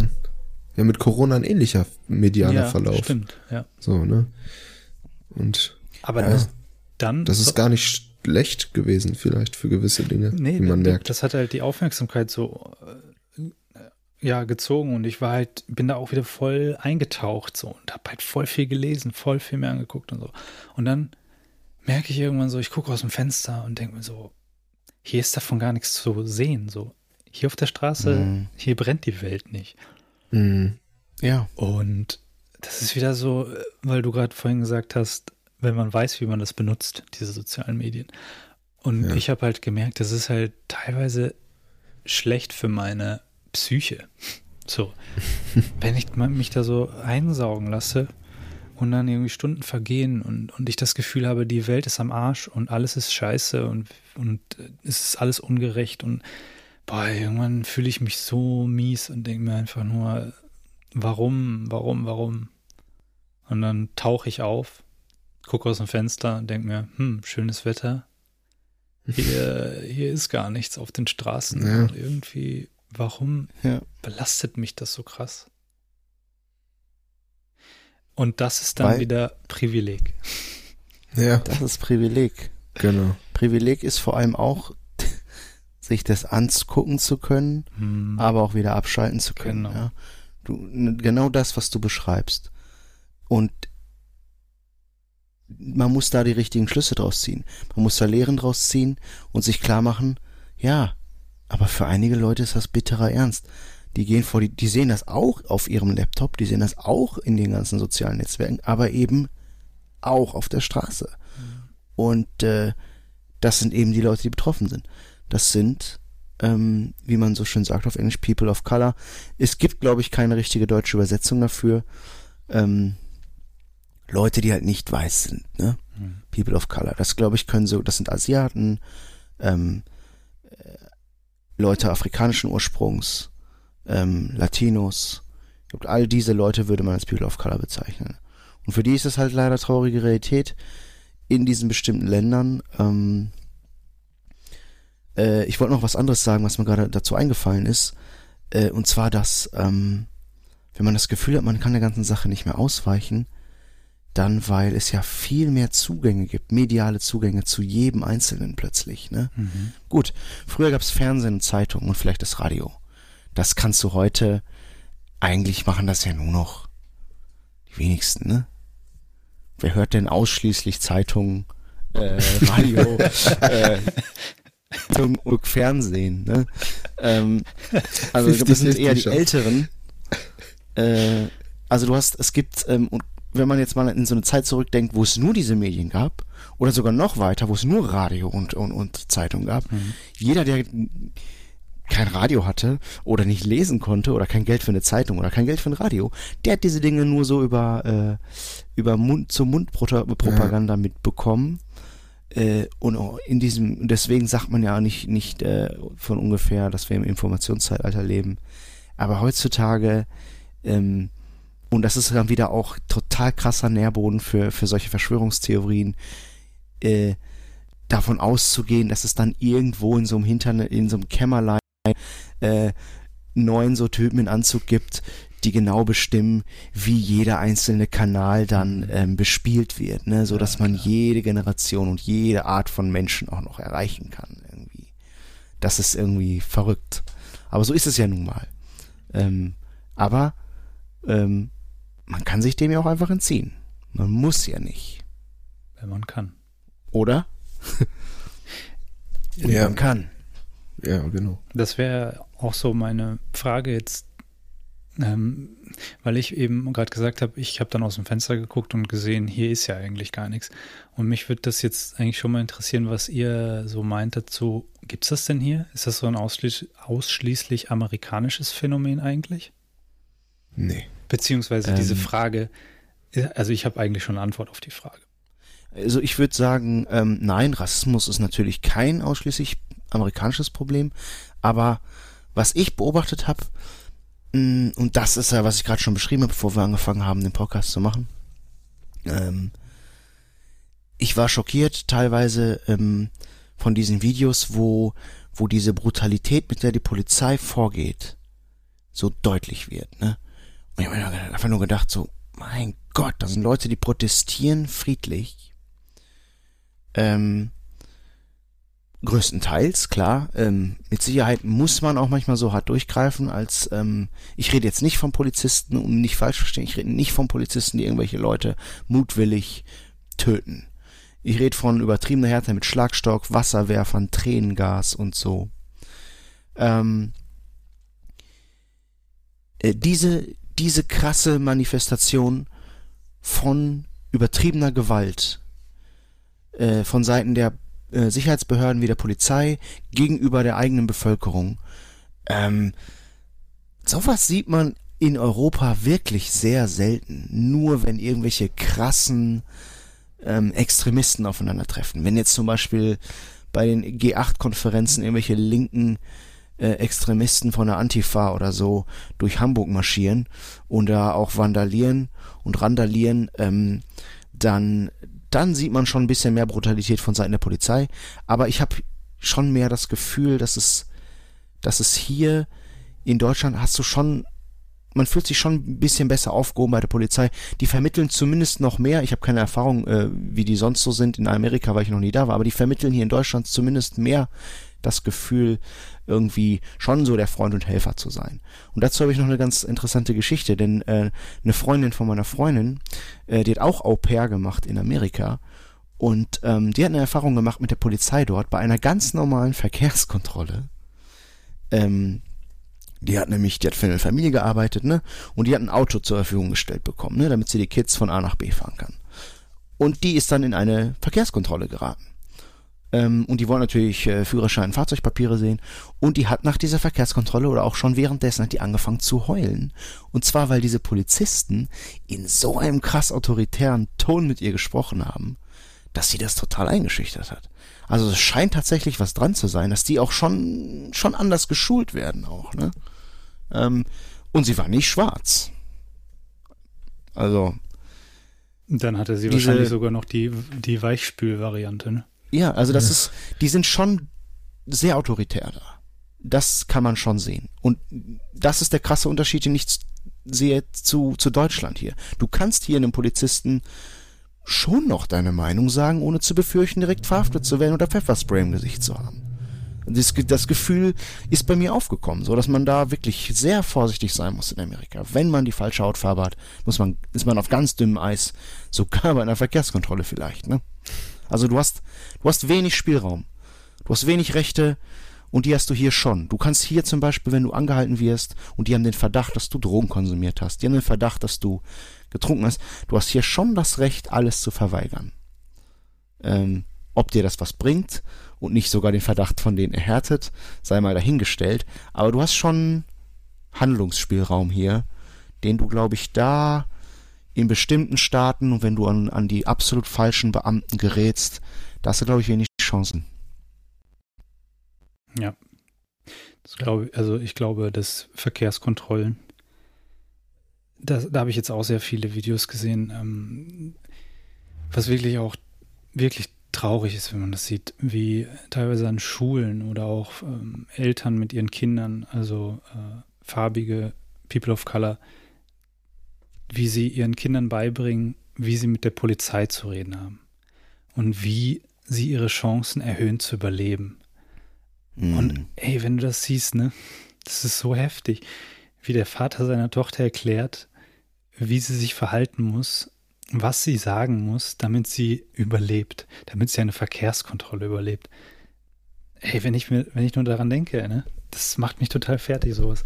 ja mit Corona ein ähnlicher medialer ja, Verlauf. Stimmt, ja. So, ne? Und aber ja, das, dann. Das ist gar nicht schlecht gewesen, vielleicht für gewisse Dinge, nee, wie man merkt. Das hat halt die Aufmerksamkeit so äh, ja gezogen und ich war halt, bin da auch wieder voll eingetaucht so und habe halt voll viel gelesen, voll viel mehr angeguckt und so. Und dann merke ich irgendwann so, ich gucke aus dem Fenster und denke mir so, hier ist davon gar nichts zu sehen. So, hier auf der Straße, mm. hier brennt die Welt nicht. Mm. Ja. Und das ist wieder so, weil du gerade vorhin gesagt hast, wenn man weiß, wie man das benutzt, diese sozialen Medien. Und ja. ich habe halt gemerkt, das ist halt teilweise schlecht für meine Psyche. So, wenn ich mich da so einsaugen lasse und dann irgendwie Stunden vergehen und, und ich das Gefühl habe, die Welt ist am Arsch und alles ist scheiße und, und es ist alles ungerecht und boah, irgendwann fühle ich mich so mies und denke mir einfach nur, warum, warum, warum? Und dann tauche ich auf, gucke aus dem Fenster und denke mir, hm, schönes Wetter. Hier, hier ist gar nichts auf den Straßen. Ja. Und irgendwie, warum ja. belastet mich das so krass? Und das ist dann Weil, wieder Privileg. Ja. Das ist Privileg. Genau. Privileg ist vor allem auch, sich das angucken zu können, hm. aber auch wieder abschalten zu können. Genau. Ja. Du, genau das, was du beschreibst. Und man muss da die richtigen Schlüsse draus ziehen. Man muss da Lehren draus ziehen und sich klar machen, ja, aber für einige Leute ist das bitterer Ernst die gehen vor die, die sehen das auch auf ihrem Laptop, die sehen das auch in den ganzen sozialen Netzwerken, aber eben auch auf der Straße. Mhm. Und äh, das sind eben die Leute, die betroffen sind. Das sind, ähm, wie man so schön sagt auf Englisch, People of Color. Es gibt, glaube ich, keine richtige deutsche Übersetzung dafür. Ähm, Leute, die halt nicht weiß sind, ne? Mhm. People of Color. Das glaube ich können so, das sind Asiaten, ähm, äh, Leute afrikanischen Ursprungs, ähm, Latinos. Glaube, all diese Leute würde man als People of Color bezeichnen. Und für die ist es halt leider traurige Realität in diesen bestimmten Ländern. Ähm, äh, ich wollte noch was anderes sagen, was mir gerade dazu eingefallen ist. Äh, und zwar, dass, ähm, wenn man das Gefühl hat, man kann der ganzen Sache nicht mehr ausweichen, dann weil es ja viel mehr Zugänge gibt, mediale Zugänge zu jedem Einzelnen plötzlich. Ne? Mhm. Gut, früher gab es Fernsehen und Zeitungen und vielleicht das Radio. Das kannst du heute, eigentlich machen das ja nur noch die wenigsten, ne? Wer hört denn ausschließlich Zeitungen, äh, Radio, äh, und Fernsehen, ne? Ähm, also ich glaube, das sind eher die Älteren. Äh, also du hast, es gibt, ähm, und wenn man jetzt mal in so eine Zeit zurückdenkt, wo es nur diese Medien gab, oder sogar noch weiter, wo es nur Radio und, und, und Zeitung gab, mhm. jeder, der kein Radio hatte oder nicht lesen konnte oder kein Geld für eine Zeitung oder kein Geld für ein Radio, der hat diese Dinge nur so über, äh, über Mund zu Mund Propaganda ja. mitbekommen. Äh, und in diesem, deswegen sagt man ja nicht, nicht äh, von ungefähr, dass wir im Informationszeitalter leben. Aber heutzutage ähm, und das ist dann wieder auch total krasser Nährboden für, für solche Verschwörungstheorien, äh, davon auszugehen, dass es dann irgendwo in so einem Hintern, in so einem Kämmerlein äh, neun so Typen in Anzug gibt, die genau bestimmen, wie jeder einzelne Kanal dann ähm, bespielt wird, ne, so dass man jede Generation und jede Art von Menschen auch noch erreichen kann irgendwie. Das ist irgendwie verrückt. Aber so ist es ja nun mal. Ähm, aber ähm, man kann sich dem ja auch einfach entziehen. Man muss ja nicht. Wenn man kann. Oder? ja. Man kann. Ja, genau. Das wäre auch so meine Frage jetzt, ähm, weil ich eben gerade gesagt habe, ich habe dann aus dem Fenster geguckt und gesehen, hier ist ja eigentlich gar nichts. Und mich würde das jetzt eigentlich schon mal interessieren, was ihr so meint dazu. Gibt es das denn hier? Ist das so ein ausschließ ausschließlich amerikanisches Phänomen eigentlich? Nee. Beziehungsweise ähm, diese Frage, also ich habe eigentlich schon eine Antwort auf die Frage. Also ich würde sagen, ähm, nein, Rassismus ist natürlich kein ausschließlich amerikanisches Problem, aber was ich beobachtet habe, mm, und das ist ja, was ich gerade schon beschrieben habe, bevor wir angefangen haben, den Podcast zu machen, ähm, ich war schockiert teilweise ähm, von diesen Videos, wo, wo diese Brutalität, mit der die Polizei vorgeht, so deutlich wird. Ne? Und ich habe mir einfach nur gedacht, so, mein Gott, da sind Leute, die protestieren friedlich. Ähm, größtenteils, klar. Ähm, mit Sicherheit muss man auch manchmal so hart durchgreifen, als ähm, ich rede jetzt nicht von Polizisten, um nicht falsch zu verstehen, ich rede nicht von Polizisten, die irgendwelche Leute mutwillig töten. Ich rede von übertriebener Härte mit Schlagstock, Wasserwerfern, Tränengas und so. Ähm, äh, diese, diese krasse Manifestation von übertriebener Gewalt äh, von Seiten der äh, Sicherheitsbehörden wie der Polizei gegenüber der eigenen Bevölkerung. Ähm, sowas sieht man in Europa wirklich sehr selten. Nur wenn irgendwelche krassen ähm, Extremisten aufeinandertreffen. Wenn jetzt zum Beispiel bei den G8-Konferenzen irgendwelche linken äh, Extremisten von der Antifa oder so durch Hamburg marschieren und da auch vandalieren und randalieren, ähm, dann, dann sieht man schon ein bisschen mehr Brutalität von Seiten der Polizei. Aber ich habe schon mehr das Gefühl, dass es, dass es hier in Deutschland hast du schon man fühlt sich schon ein bisschen besser aufgehoben bei der Polizei. Die vermitteln zumindest noch mehr. Ich habe keine Erfahrung, äh, wie die sonst so sind in Amerika, weil ich noch nie da war, aber die vermitteln hier in Deutschland zumindest mehr das Gefühl, irgendwie schon so der Freund und Helfer zu sein. Und dazu habe ich noch eine ganz interessante Geschichte, denn äh, eine Freundin von meiner Freundin, äh, die hat auch Au pair gemacht in Amerika und ähm, die hat eine Erfahrung gemacht mit der Polizei dort bei einer ganz normalen Verkehrskontrolle. Ähm, die hat nämlich, die hat für eine Familie gearbeitet, ne? Und die hat ein Auto zur Verfügung gestellt bekommen, ne? Damit sie die Kids von A nach B fahren kann. Und die ist dann in eine Verkehrskontrolle geraten. Ähm, und die wollen natürlich äh, Führerschein, Fahrzeugpapiere sehen. Und die hat nach dieser Verkehrskontrolle oder auch schon währenddessen hat die angefangen zu heulen. Und zwar, weil diese Polizisten in so einem krass autoritären Ton mit ihr gesprochen haben, dass sie das total eingeschüchtert hat. Also es scheint tatsächlich was dran zu sein, dass die auch schon, schon anders geschult werden auch, ne? Ähm, und sie war nicht schwarz. Also. Dann hatte sie diese, wahrscheinlich sogar noch die, die Weichspül-Variante, ne? Ja, also das ja. ist, die sind schon sehr autoritär da. Das kann man schon sehen. Und das ist der krasse Unterschied, den ich sehe zu, zu Deutschland hier. Du kannst hier einem Polizisten schon noch deine Meinung sagen, ohne zu befürchten, direkt verhaftet zu werden oder Pfefferspray im Gesicht zu haben. Das, das Gefühl ist bei mir aufgekommen, so dass man da wirklich sehr vorsichtig sein muss in Amerika. Wenn man die falsche Hautfarbe hat, muss man, ist man auf ganz dünnem Eis, sogar bei einer Verkehrskontrolle vielleicht, ne? Also du hast, du hast wenig Spielraum. Du hast wenig Rechte und die hast du hier schon. Du kannst hier zum Beispiel, wenn du angehalten wirst und die haben den Verdacht, dass du Drogen konsumiert hast, die haben den Verdacht, dass du getrunken hast, du hast hier schon das Recht, alles zu verweigern. Ähm, ob dir das was bringt und nicht sogar den Verdacht von denen erhärtet, sei mal dahingestellt. Aber du hast schon Handlungsspielraum hier, den du, glaube ich, da in bestimmten Staaten und wenn du an, an die absolut falschen Beamten gerätst, da hast du, glaube ich, wenig Chancen. Ja. Glaube, also ich glaube, dass Verkehrskontrollen, das, da habe ich jetzt auch sehr viele Videos gesehen, ähm, was wirklich auch wirklich traurig ist, wenn man das sieht, wie teilweise an Schulen oder auch ähm, Eltern mit ihren Kindern, also äh, farbige People of Color, wie sie ihren Kindern beibringen, wie sie mit der Polizei zu reden haben und wie sie ihre Chancen erhöhen zu überleben. Mhm. Und ey, wenn du das siehst, ne, das ist so heftig, wie der Vater seiner Tochter erklärt, wie sie sich verhalten muss, was sie sagen muss, damit sie überlebt, damit sie eine Verkehrskontrolle überlebt. Ey, wenn ich mir, wenn ich nur daran denke, ne, das macht mich total fertig, sowas.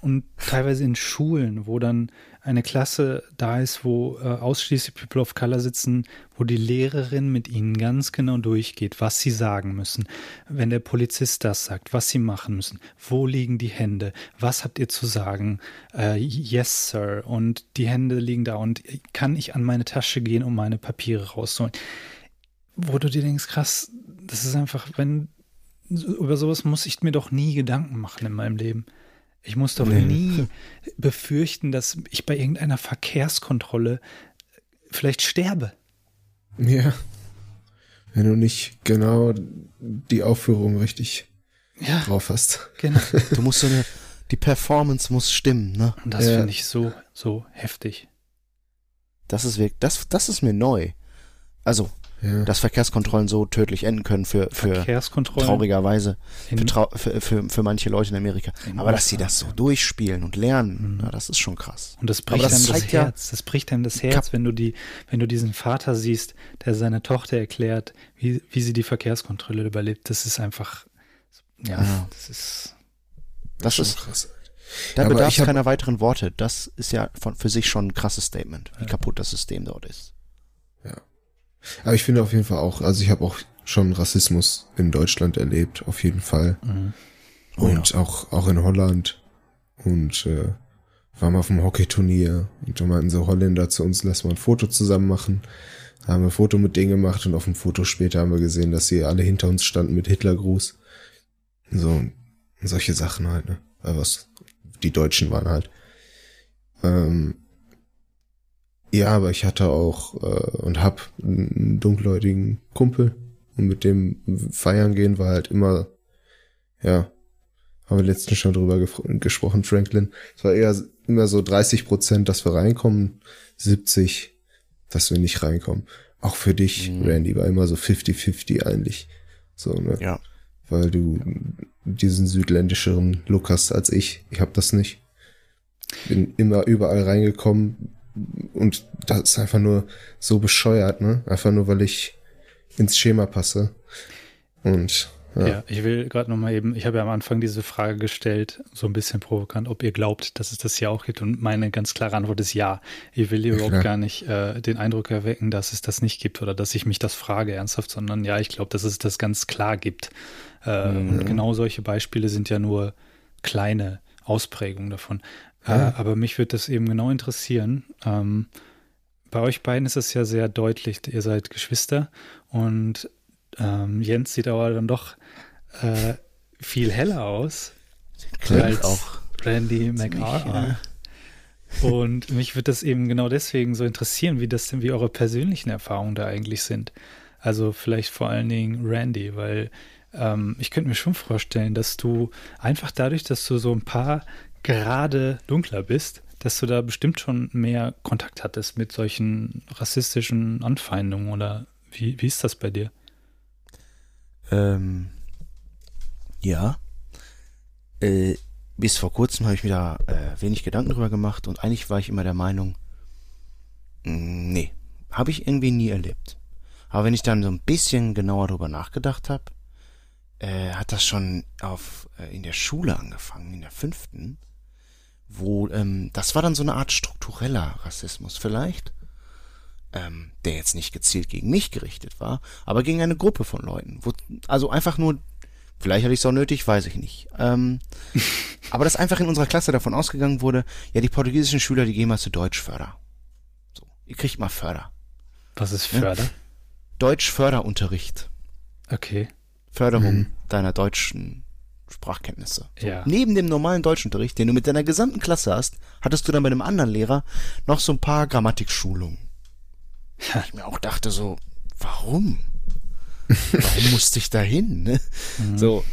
Und teilweise in Schulen, wo dann eine Klasse da ist, wo äh, ausschließlich People of Color sitzen, wo die Lehrerin mit ihnen ganz genau durchgeht, was sie sagen müssen. Wenn der Polizist das sagt, was sie machen müssen, wo liegen die Hände, was habt ihr zu sagen? Äh, yes, Sir. Und die Hände liegen da und kann ich an meine Tasche gehen, um meine Papiere rauszuholen? Wo du dir denkst, krass, das ist einfach, wenn über sowas muss ich mir doch nie Gedanken machen in meinem Leben. Ich muss doch nee. nie befürchten, dass ich bei irgendeiner Verkehrskontrolle vielleicht sterbe. Ja. Wenn du nicht genau die Aufführung richtig ja, drauf hast. Genau. Du musst so eine, die Performance muss stimmen, ne? Und das ja. finde ich so, so heftig. Das ist wirklich, das, das ist mir neu. Also, ja. dass Verkehrskontrollen so tödlich enden können für, für traurigerweise für, trau für, für, für, manche Leute in Amerika. In Aber dass sie das so durchspielen und lernen, mhm. na, das ist schon krass. Und das bricht das einem das Herz. das bricht einem das Herz, wenn du die, wenn du diesen Vater siehst, der seiner Tochter erklärt, wie, wie sie die Verkehrskontrolle überlebt. Das ist einfach, ja, ja. das ist, das, das ist krass. Da bedarf es keiner weiteren Worte. Das ist ja von, für sich schon ein krasses Statement, wie ja. kaputt das System dort ist. Aber ich finde auf jeden Fall auch, also ich habe auch schon Rassismus in Deutschland erlebt, auf jeden Fall. Mhm. Oh, und ja. auch, auch in Holland. Und äh, waren wir auf dem Hockeyturnier und da meinten so Holländer zu uns, lass mal ein Foto zusammen machen. Da haben wir ein Foto mit denen gemacht und auf dem Foto später haben wir gesehen, dass sie alle hinter uns standen mit Hitlergruß. So, solche Sachen halt, ne? Was die Deutschen waren halt. Ähm, ja, aber ich hatte auch äh, und hab einen dunkelhäutigen Kumpel und mit dem feiern gehen war halt immer, ja, haben wir letztens schon drüber gesprochen, Franklin. Es war eher immer so 30 Prozent, dass wir reinkommen, 70, dass wir nicht reinkommen. Auch für dich, mhm. Randy, war immer so 50-50 eigentlich. So, ne? Ja. Weil du diesen südländischeren Look hast als ich. Ich hab das nicht. Bin immer überall reingekommen, und das ist einfach nur so bescheuert, ne? Einfach nur, weil ich ins Schema passe. Und Ja. ja, ich will gerade nochmal eben, ich habe ja am Anfang diese Frage gestellt, so ein bisschen provokant, ob ihr glaubt, dass es das hier auch gibt. Und meine ganz klare Antwort ist ja. Ich will hier ja, überhaupt gar nicht äh, den Eindruck erwecken, dass es das nicht gibt oder dass ich mich das frage ernsthaft, sondern ja, ich glaube, dass es das ganz klar gibt. Äh, mhm. Und genau solche Beispiele sind ja nur kleine Ausprägungen davon. Ja. Äh, aber mich würde das eben genau interessieren. Ähm, bei euch beiden ist es ja sehr deutlich, ihr seid Geschwister und ähm, Jens sieht aber dann doch äh, viel heller aus Klingt als auch Randy McArthur. Und mich würde das eben genau deswegen so interessieren, wie das denn, wie eure persönlichen Erfahrungen da eigentlich sind. Also vielleicht vor allen Dingen Randy, weil ähm, ich könnte mir schon vorstellen, dass du einfach dadurch, dass du so ein paar gerade dunkler bist, dass du da bestimmt schon mehr Kontakt hattest mit solchen rassistischen Anfeindungen oder wie, wie ist das bei dir? Ähm, ja. Äh, bis vor kurzem habe ich mir da äh, wenig Gedanken drüber gemacht und eigentlich war ich immer der Meinung, mh, mm, nee, habe ich irgendwie nie erlebt. Aber wenn ich dann so ein bisschen genauer drüber nachgedacht habe, äh, hat das schon auf äh, in der Schule angefangen, in der fünften, wo ähm, das war dann so eine Art struktureller Rassismus vielleicht ähm, der jetzt nicht gezielt gegen mich gerichtet war, aber gegen eine Gruppe von Leuten. Wo, also einfach nur, vielleicht hatte ich es auch nötig, weiß ich nicht. Ähm, aber dass einfach in unserer Klasse davon ausgegangen wurde, ja, die portugiesischen Schüler, die gehen mal zu Deutschförder. So, ihr kriegt mal Förder. Was ist Förder? Ja? Deutschförderunterricht. Okay. Förderung mhm. deiner deutschen Sprachkenntnisse. So. Ja. Neben dem normalen Deutschunterricht, den du mit deiner gesamten Klasse hast, hattest du dann bei einem anderen Lehrer noch so ein paar Grammatikschulungen. Ja. Ich mir auch dachte so, warum? warum musste ich da hin? Ne? Mhm. So,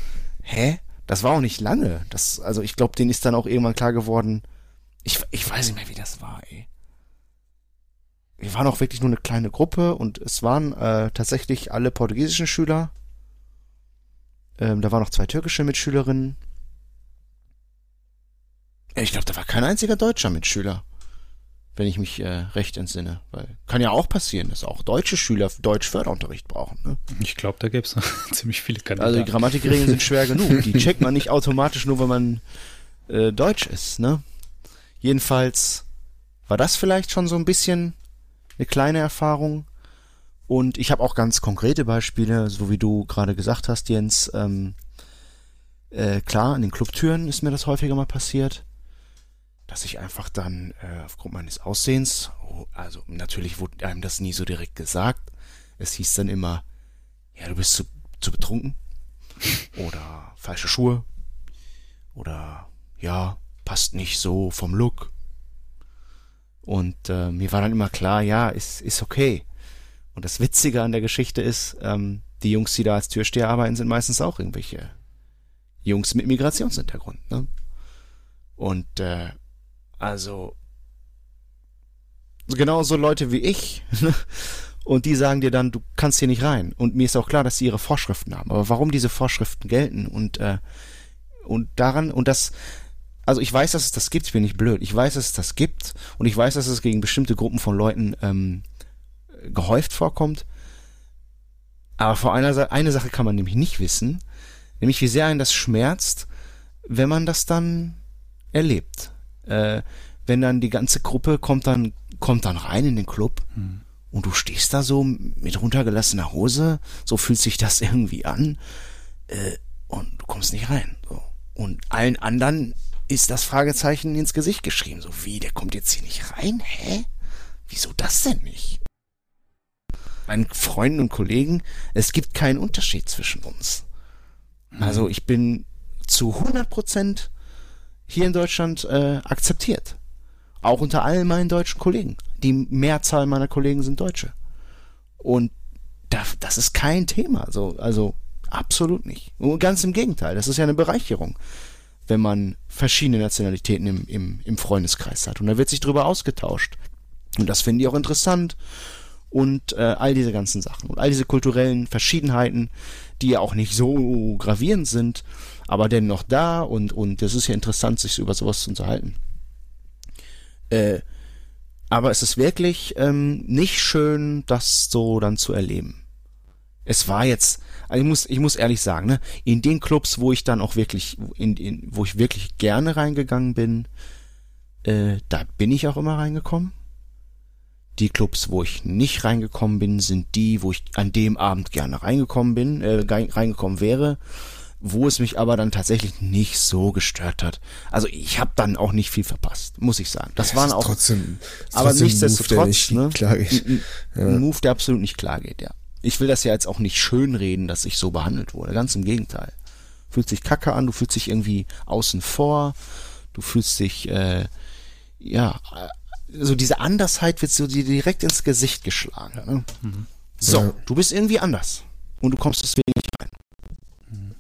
hä? Das war auch nicht lange. Das, also ich glaube, denen ist dann auch irgendwann klar geworden. Ich, ich weiß nicht mehr, wie das war, ey. Wir waren auch wirklich nur eine kleine Gruppe und es waren äh, tatsächlich alle portugiesischen Schüler. Ähm, da waren noch zwei türkische Mitschülerinnen. Ich glaube, da war kein einziger deutscher Mitschüler wenn ich mich äh, recht entsinne. Weil kann ja auch passieren, dass auch deutsche Schüler Deutsch-Förderunterricht brauchen. Ne? Ich glaube, da gäbe es ziemlich viele Kandidaten. Also die Grammatikregeln sind schwer genug. Die checkt man nicht automatisch nur, wenn man äh, Deutsch ist. Ne? Jedenfalls war das vielleicht schon so ein bisschen eine kleine Erfahrung. Und ich habe auch ganz konkrete Beispiele, so wie du gerade gesagt hast, Jens. Ähm, äh, klar, an den Clubtüren ist mir das häufiger mal passiert dass ich einfach dann äh, aufgrund meines Aussehens, oh, also natürlich wurde einem das nie so direkt gesagt, es hieß dann immer, ja, du bist zu, zu betrunken oder falsche Schuhe oder ja, passt nicht so vom Look. Und äh, mir war dann immer klar, ja, ist, ist okay. Und das Witzige an der Geschichte ist, ähm, die Jungs, die da als Türsteher arbeiten, sind meistens auch irgendwelche Jungs mit Migrationshintergrund. Ne? Und äh, also, genau so Leute wie ich. Und die sagen dir dann, du kannst hier nicht rein. Und mir ist auch klar, dass sie ihre Vorschriften haben. Aber warum diese Vorschriften gelten und, äh, und daran, und das, also ich weiß, dass es das gibt, ich bin nicht blöd. Ich weiß, dass es das gibt und ich weiß, dass es gegen bestimmte Gruppen von Leuten ähm, gehäuft vorkommt. Aber vor einer eine Sache kann man nämlich nicht wissen, nämlich wie sehr einen das schmerzt, wenn man das dann erlebt äh, wenn dann die ganze Gruppe kommt dann, kommt dann rein in den Club hm. und du stehst da so mit runtergelassener Hose, so fühlt sich das irgendwie an, äh, und du kommst nicht rein. So. Und allen anderen ist das Fragezeichen ins Gesicht geschrieben. So, wie, der kommt jetzt hier nicht rein? Hä? Wieso das denn nicht? Meinen Freunden und Kollegen, es gibt keinen Unterschied zwischen uns. Mhm. Also ich bin zu 100 Prozent hier in Deutschland äh, akzeptiert. Auch unter allen meinen deutschen Kollegen. Die Mehrzahl meiner Kollegen sind Deutsche. Und da, das ist kein Thema. So, also absolut nicht. Und ganz im Gegenteil, das ist ja eine Bereicherung, wenn man verschiedene Nationalitäten im, im, im Freundeskreis hat. Und da wird sich drüber ausgetauscht. Und das finde ich auch interessant. Und äh, all diese ganzen Sachen und all diese kulturellen Verschiedenheiten, die ja auch nicht so gravierend sind, aber dennoch da und, und das ist ja interessant, sich über sowas zu unterhalten. Äh, aber es ist wirklich ähm, nicht schön, das so dann zu erleben. Es war jetzt, also ich muss, ich muss ehrlich sagen, ne, in den Clubs, wo ich dann auch wirklich, in, in, wo ich wirklich gerne reingegangen bin, äh, da bin ich auch immer reingekommen. Die Clubs, wo ich nicht reingekommen bin, sind die, wo ich an dem Abend gerne reingekommen bin, äh, reingekommen wäre, wo es mich aber dann tatsächlich nicht so gestört hat. Also ich habe dann auch nicht viel verpasst, muss ich sagen. Das ja, waren auch trotzdem, aber nichtsdestotrotz, ne, klar geht. Ein, ein, ein Move, der absolut nicht klar geht, ja. Ich will das ja jetzt auch nicht schönreden, dass ich so behandelt wurde. Ganz im Gegenteil. Fühlt sich kacke an, du fühlst dich irgendwie außen vor, du fühlst dich, äh, ja, so diese Andersheit wird so dir direkt ins Gesicht geschlagen. Ne? Mhm. So, ja. du bist irgendwie anders. Und du kommst deswegen nicht rein. Mhm.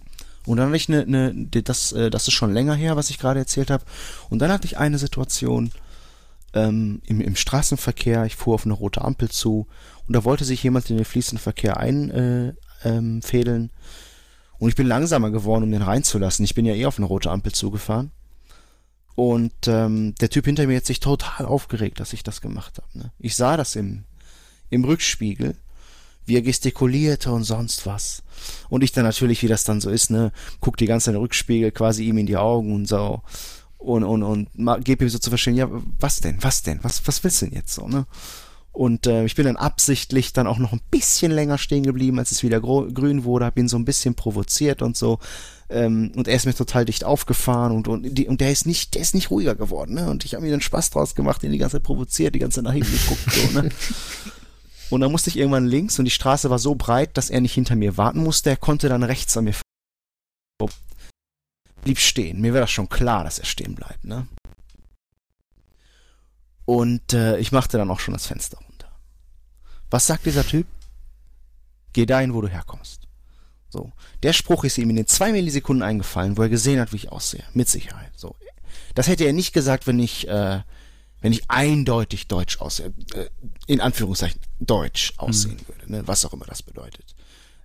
Und dann hatte ich eine, eine das, äh, das ist schon länger her, was ich gerade erzählt habe. Und dann hatte ich eine Situation ähm, im, im Straßenverkehr. Ich fuhr auf eine rote Ampel zu und da wollte sich jemand in den fließenden Verkehr einfädeln. Äh, ähm, und ich bin langsamer geworden, um den reinzulassen. Ich bin ja eh auf eine rote Ampel zugefahren. Und ähm, der Typ hinter mir hat sich total aufgeregt, dass ich das gemacht habe. Ne? Ich sah das im, im Rückspiegel, wie er gestikulierte und sonst was. Und ich dann natürlich, wie das dann so ist, ne, guck die ganze Zeit in den Rückspiegel, quasi ihm in die Augen und so. Und, und, und gebe ihm so zu verstehen, ja, was denn, was denn, was, was willst du denn jetzt so, ne? Und äh, ich bin dann absichtlich dann auch noch ein bisschen länger stehen geblieben, als es wieder grün wurde, habe ihn so ein bisschen provoziert und so. Ähm, und er ist mir total dicht aufgefahren und, und, die, und der ist nicht, der ist nicht ruhiger geworden, ne? Und ich habe mir dann Spaß draus gemacht, ihn die ganze Zeit provoziert, die ganze Zeit nach hinten geguckt, so, ne? Und dann musste ich irgendwann links und die Straße war so breit, dass er nicht hinter mir warten musste. Er konnte dann rechts an mir blieb stehen. Mir wäre das schon klar, dass er stehen bleibt, ne? Und äh, ich machte dann auch schon das Fenster runter. Was sagt dieser Typ? Geh dahin, wo du herkommst. So. Der Spruch ist ihm in den zwei Millisekunden eingefallen, wo er gesehen hat, wie ich aussehe. Mit Sicherheit. So. Das hätte er nicht gesagt, wenn ich, äh, wenn ich eindeutig deutsch aussehe, äh, in Anführungszeichen deutsch aussehen mhm. würde, ne? was auch immer das bedeutet.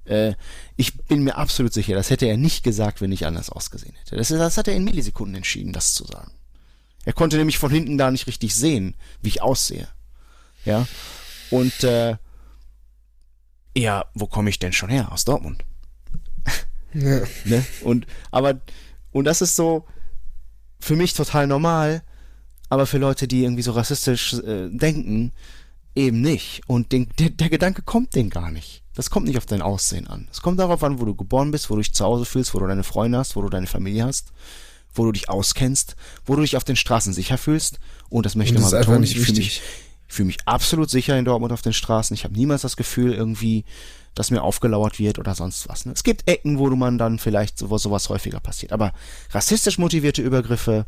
Äh, ich bin mir absolut sicher, das hätte er nicht gesagt, wenn ich anders ausgesehen hätte. Das, das hat er in Millisekunden entschieden, das zu sagen. Er konnte nämlich von hinten da nicht richtig sehen, wie ich aussehe. Ja. Und äh, ja, wo komme ich denn schon her? Aus Dortmund. Ja. ne? Und aber und das ist so für mich total normal, aber für Leute, die irgendwie so rassistisch äh, denken, eben nicht. Und den, der, der Gedanke kommt denen gar nicht. Das kommt nicht auf dein Aussehen an. Es kommt darauf an, wo du geboren bist, wo du dich zu Hause fühlst, wo du deine Freunde hast, wo du deine Familie hast, wo du dich auskennst, wo du dich auf den Straßen sicher fühlst. Und das möchte ich mal betonen. Ich fühle mich, fühl mich absolut sicher in Dortmund auf den Straßen. Ich habe niemals das Gefühl irgendwie, dass mir aufgelauert wird oder sonst was. Ne? Es gibt Ecken, wo man dann vielleicht so, wo sowas häufiger passiert. Aber rassistisch motivierte Übergriffe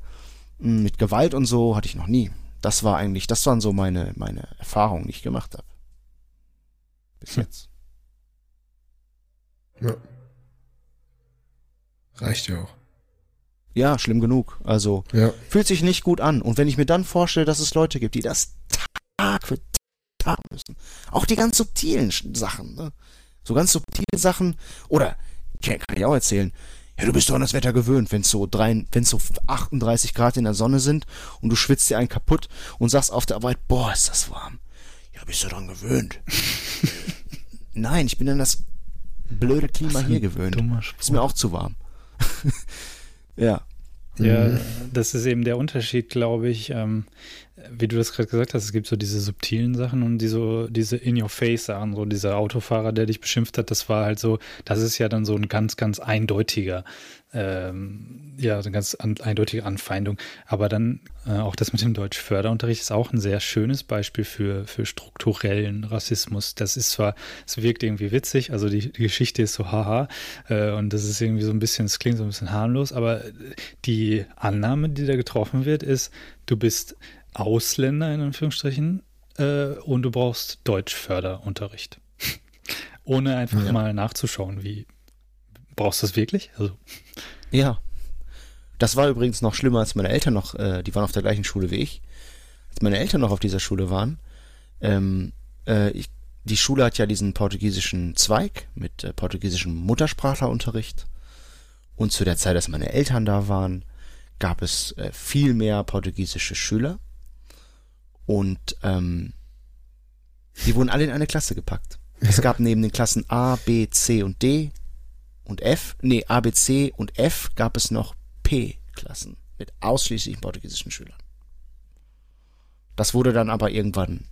hm, mit Gewalt und so hatte ich noch nie. Das war eigentlich, das waren so meine, meine Erfahrungen, die ich gemacht habe. Bis hm. jetzt. Ja. Reicht ja auch. Ja, schlimm genug. Also ja. fühlt sich nicht gut an. Und wenn ich mir dann vorstelle, dass es Leute gibt, die das Tag für Tag müssen, auch die ganz subtilen Sachen, ne? so ganz subtile Sachen, oder kann ich auch erzählen, ja, du bist doch an das Wetter gewöhnt, wenn es so drei, so 38 Grad in der Sonne sind und du schwitzt dir einen kaputt und sagst auf der Arbeit, boah, ist das warm. Ja, bist du dran gewöhnt. Nein, ich bin an das blöde Klima hier gewöhnt. Ist mir auch zu warm. ja. Ja, mhm. das ist eben der Unterschied, glaube ich. Ähm, wie du das gerade gesagt hast, es gibt so diese subtilen Sachen und die so, diese In-Your-Face-Sachen, so dieser Autofahrer, der dich beschimpft hat, das war halt so, das ist ja dann so ein ganz, ganz eindeutiger ähm, ja, eine ganz an, eindeutige Anfeindung. Aber dann äh, auch das mit dem Deutschförderunterricht ist auch ein sehr schönes Beispiel für, für strukturellen Rassismus. Das ist zwar, es wirkt irgendwie witzig, also die, die Geschichte ist so haha äh, und das ist irgendwie so ein bisschen, es klingt so ein bisschen harmlos, aber die Annahme, die da getroffen wird, ist, du bist Ausländer in Anführungsstrichen äh, und du brauchst Deutschförderunterricht. Ohne einfach ja. mal nachzuschauen, wie brauchst du das wirklich? Also ja. Das war übrigens noch schlimmer, als meine Eltern noch, äh, die waren auf der gleichen Schule wie ich. Als meine Eltern noch auf dieser Schule waren, ähm, äh, ich, die Schule hat ja diesen portugiesischen Zweig mit äh, portugiesischem Muttersprachlerunterricht. Und zu der Zeit, als meine Eltern da waren, gab es äh, viel mehr portugiesische Schüler. Und ähm, die wurden alle in eine Klasse gepackt. Es gab neben den Klassen A, B, C und D und F, nee, A, B, C und F gab es noch P-Klassen mit ausschließlich portugiesischen Schülern. Das wurde dann aber irgendwann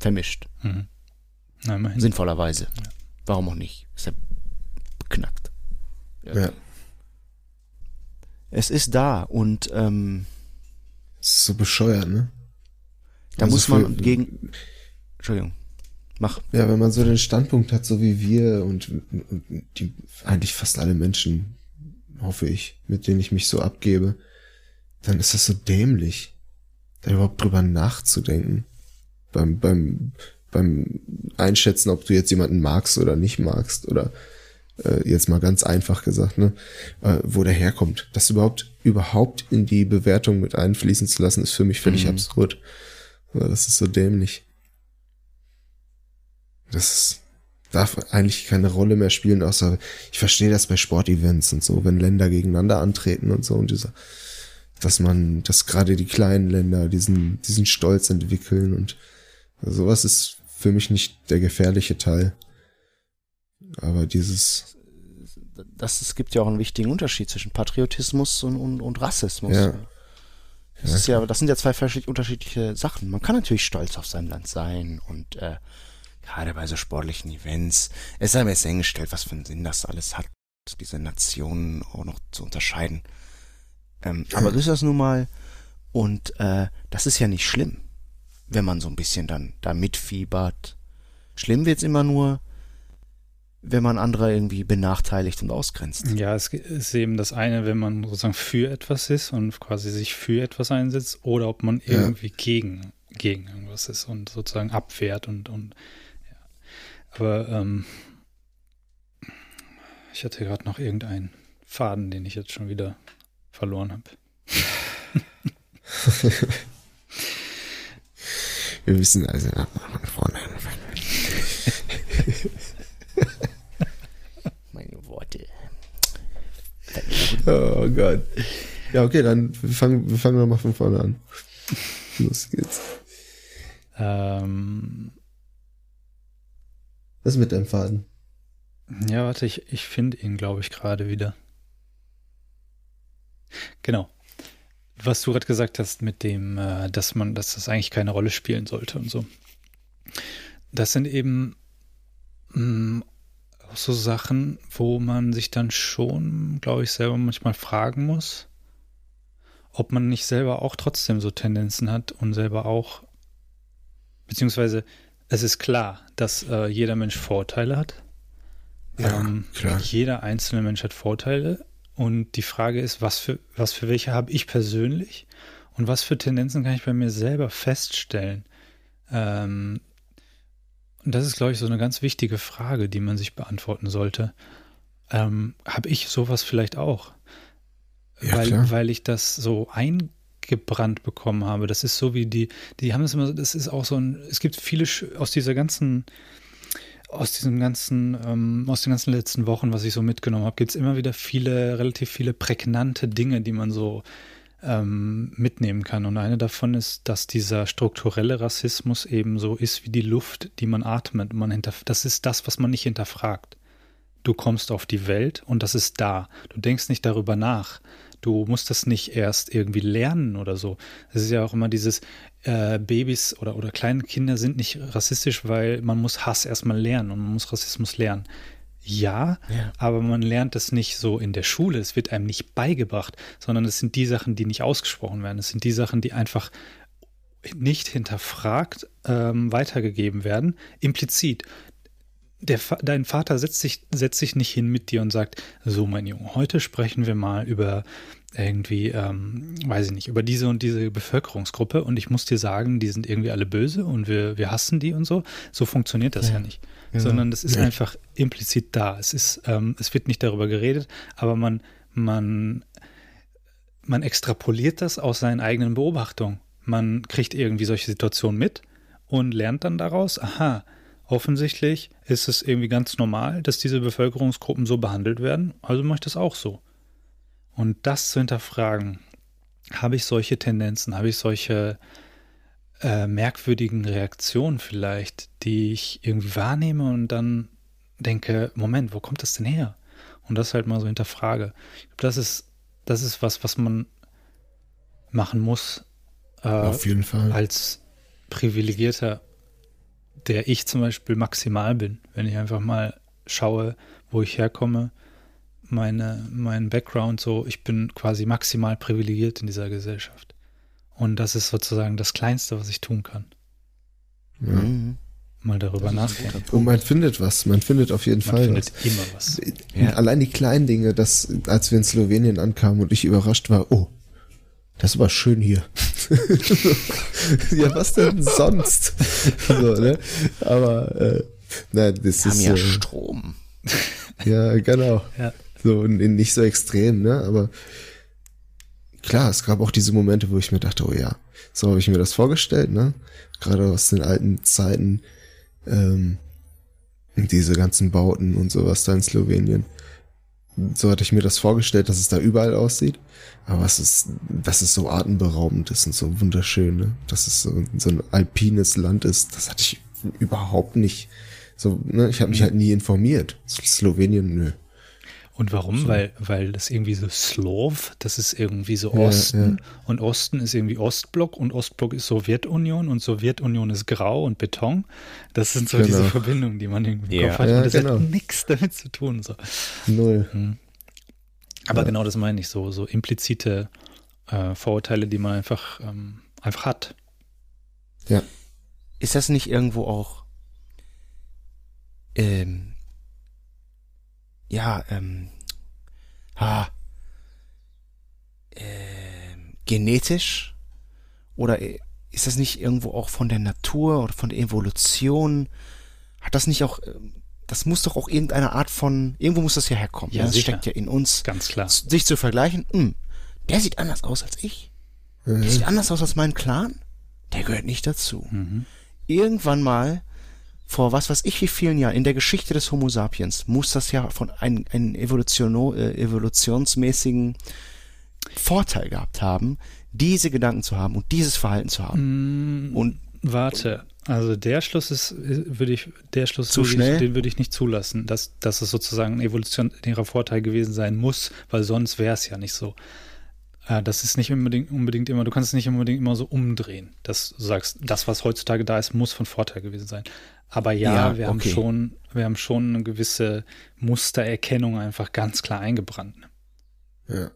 vermischt. Mhm. Immerhin. Sinnvollerweise. Warum auch nicht? Ist ja beknackt. Ja. Es ist da und ähm, Das ist so bescheuert, ne? da Also muss man für- gegen. Entschuldigung. Mach. Ja, wenn man so den Standpunkt hat, so wie wir und, und die eigentlich fast alle Menschen, hoffe ich, mit denen ich mich so abgebe, dann ist das so dämlich, da überhaupt drüber nachzudenken. Beim, beim, beim Einschätzen, ob du jetzt jemanden magst oder nicht magst oder äh, jetzt mal ganz einfach gesagt, ne, äh, wo der herkommt. Das überhaupt, überhaupt in die Bewertung mit einfließen zu lassen, ist für mich völlig Mhm. absurd. Das ist so dämlich. Das darf eigentlich keine Rolle mehr spielen, außer ich verstehe das bei Sportevents und so, wenn Länder gegeneinander antreten und so und dieser, dass man, dass gerade die kleinen Länder diesen, diesen Stolz entwickeln und sowas ist für mich nicht der gefährliche Teil. Aber dieses, Das, es gibt ja auch einen wichtigen Unterschied zwischen Patriotismus und, und, und Rassismus. Ja. Das, Ja, ist ja, das sind ja zwei unterschiedliche Sachen. Man kann natürlich stolz auf sein Land sein und äh, gerade bei so sportlichen Events, es sei mir jetzt hingestellt, was für einen Sinn das alles hat, diese Nationen auch noch zu unterscheiden. Ähm, aber so ist das nun mal und äh, das ist ja nicht schlimm, wenn man so ein bisschen dann da mitfiebert. Schlimm wird's immer nur, wenn man andere irgendwie benachteiligt und ausgrenzt. Ja, es ist eben das eine, wenn man sozusagen für etwas ist und quasi sich für etwas einsetzt oder ob man Ja. irgendwie gegen, gegen irgendwas ist und sozusagen abwehrt und, und ja. Aber ähm, ich hatte gerade noch irgendeinen Faden, den ich jetzt schon wieder verloren habe. wir wissen also von vorne anfangen. Meine Worte. Oh Gott. Ja, okay, dann wir fangen wir fangen nochmal von vorne an. Los geht's. Ähm, Was ist mit deinem Faden? Ja, warte, ich, ich finde ihn, glaube ich, gerade wieder. Genau. Was du gerade gesagt hast mit dem, äh, dass man, dass das eigentlich keine Rolle spielen sollte und so. Das sind eben mh, auch so Sachen, wo man sich dann schon, glaube ich, selber manchmal fragen muss, ob man nicht selber auch trotzdem so Tendenzen hat und selber auch, beziehungsweise es ist klar, dass äh, jeder Mensch Vorteile hat. Ja, ähm, klar. Jeder einzelne Mensch hat Vorteile und die Frage ist, was für, was für welche habe ich persönlich und was für Tendenzen kann ich bei mir selber feststellen? Ähm, und das ist, glaube ich, so eine ganz wichtige Frage, die man sich beantworten sollte. Ähm, habe ich sowas vielleicht auch? Ja, weil, klar. weil ich das so eingebrannt bekommen habe. Das ist so wie die, die haben es immer, das ist auch so ein, es gibt viele aus dieser ganzen, aus diesem ganzen, ähm, aus den ganzen letzten Wochen, was ich so mitgenommen habe, gibt es immer wieder viele, relativ viele prägnante Dinge, die man so ähm, mitnehmen kann. Und eine davon ist, dass dieser strukturelle Rassismus eben so ist wie die Luft, die man atmet. Man hinter, das ist das, was man nicht hinterfragt. Du kommst auf die Welt und das ist da. Du denkst nicht darüber nach. Du musst das nicht erst irgendwie lernen oder so. Es ist ja auch immer dieses äh, Babys oder, oder kleine Kinder sind nicht rassistisch, weil man muss Hass erstmal lernen und man muss Rassismus lernen. Ja, Ja. aber man lernt es nicht so in der Schule. Es wird einem nicht beigebracht, sondern es sind die Sachen, die nicht ausgesprochen werden. Es sind die Sachen, die einfach nicht hinterfragt ähm, weitergegeben werden, implizit der, dein Vater setzt sich, setzt sich nicht hin mit dir und sagt, so mein Junge, heute sprechen wir mal über irgendwie, ähm, weiß ich nicht, über diese und diese Bevölkerungsgruppe und ich muss dir sagen, die sind irgendwie alle böse und wir, wir hassen die und so. So funktioniert das ja, Ja, nicht. genau. Sondern das ist Nee. einfach implizit da. Es ist, ähm, es wird nicht darüber geredet, aber man, man, man extrapoliert das aus seinen eigenen Beobachtungen. Man kriegt irgendwie solche Situationen mit und lernt dann daraus, aha, offensichtlich ist es irgendwie ganz normal, dass diese Bevölkerungsgruppen so behandelt werden, also mache ich das auch so. Und das zu hinterfragen, habe ich solche Tendenzen, habe ich solche äh, merkwürdigen Reaktionen vielleicht, die ich irgendwie wahrnehme und dann denke, Moment, wo kommt das denn her? Und das halt mal so hinterfrage. Das ist, das ist was, was man machen muss. Äh, Auf jeden Fall. Als privilegierter, der ich zum Beispiel maximal bin, wenn ich einfach mal schaue, wo ich herkomme, meine, mein Background so, ich bin quasi maximal privilegiert in dieser Gesellschaft. Und das ist sozusagen das Kleinste, was ich tun kann. Ja. Mhm. Mal darüber nachdenken. Und man findet was, man findet auf jeden man Fall findet was. immer was. Ja. Allein die kleinen Dinge, dass, als wir in Slowenien ankamen und ich überrascht war, oh, das aber schön hier. ja, was denn sonst? so, ne? Aber, äh, nein, das wir ist. Haben ja äh, Strom. Ja, genau. Ja. So, nicht so extrem, ne? Aber klar, es gab auch diese Momente, wo ich mir dachte, oh ja, so habe ich mir das vorgestellt, ne? Gerade aus den alten Zeiten, ähm, diese ganzen Bauten und sowas da in Slowenien. So hatte ich mir das vorgestellt, dass es da überall aussieht. Aber es ist, dass es so atemberaubend ist und so wunderschön, ne? Dass es so, so ein alpines Land ist, das hatte ich überhaupt nicht. So, ne? Ich habe mich halt nie informiert. Slowenien, nö. Und warum? So. Weil, weil das irgendwie so Slov, das ist irgendwie so Osten ja, ja. und Osten ist irgendwie Ostblock und Ostblock ist Sowjetunion und Sowjetunion ist Grau und Beton. Das sind so genau. diese Verbindungen, die man irgendwie im Kopf hat. und das genau. hat nichts damit zu tun. So. Null. Hm. Aber genau das meine ich so, so implizite äh, Vorurteile, die man einfach, ähm, einfach hat. Ja. Ist das nicht irgendwo auch ähm, ja, ähm, ha, äh, genetisch? Oder ist das nicht irgendwo auch von der Natur oder von der Evolution? Hat das nicht auch, ähm, das muss doch auch irgendeine Art von, irgendwo muss das ja herkommen. Ja, ja? das steckt ja in uns. Ganz klar. Sich zu vergleichen, mh, hm, der sieht anders aus als ich. Mhm. Der sieht anders aus als mein Clan. Der gehört nicht dazu. Mhm. Irgendwann mal vor was weiß ich wie vielen Jahren in der Geschichte des Homo sapiens muss das ja von einem, einem Evolution, äh, evolutionsmäßigen Vorteil gehabt haben, diese Gedanken zu haben und dieses Verhalten zu haben. Mm, und warte, also der Schluss ist, würde ich, der Schluss zu schnell? Ich, den würde ich nicht zulassen, dass, dass es sozusagen ein evolutionärer Vorteil gewesen sein muss, weil sonst wäre es ja nicht so. Äh, das ist nicht unbedingt, unbedingt immer, du kannst es nicht unbedingt immer so umdrehen, dass du sagst, das, was heutzutage da ist, muss von Vorteil gewesen sein. Aber ja, ja wir, okay. haben schon, wir haben schon eine gewisse Mustererkennung einfach ganz klar eingebrannt. Ja.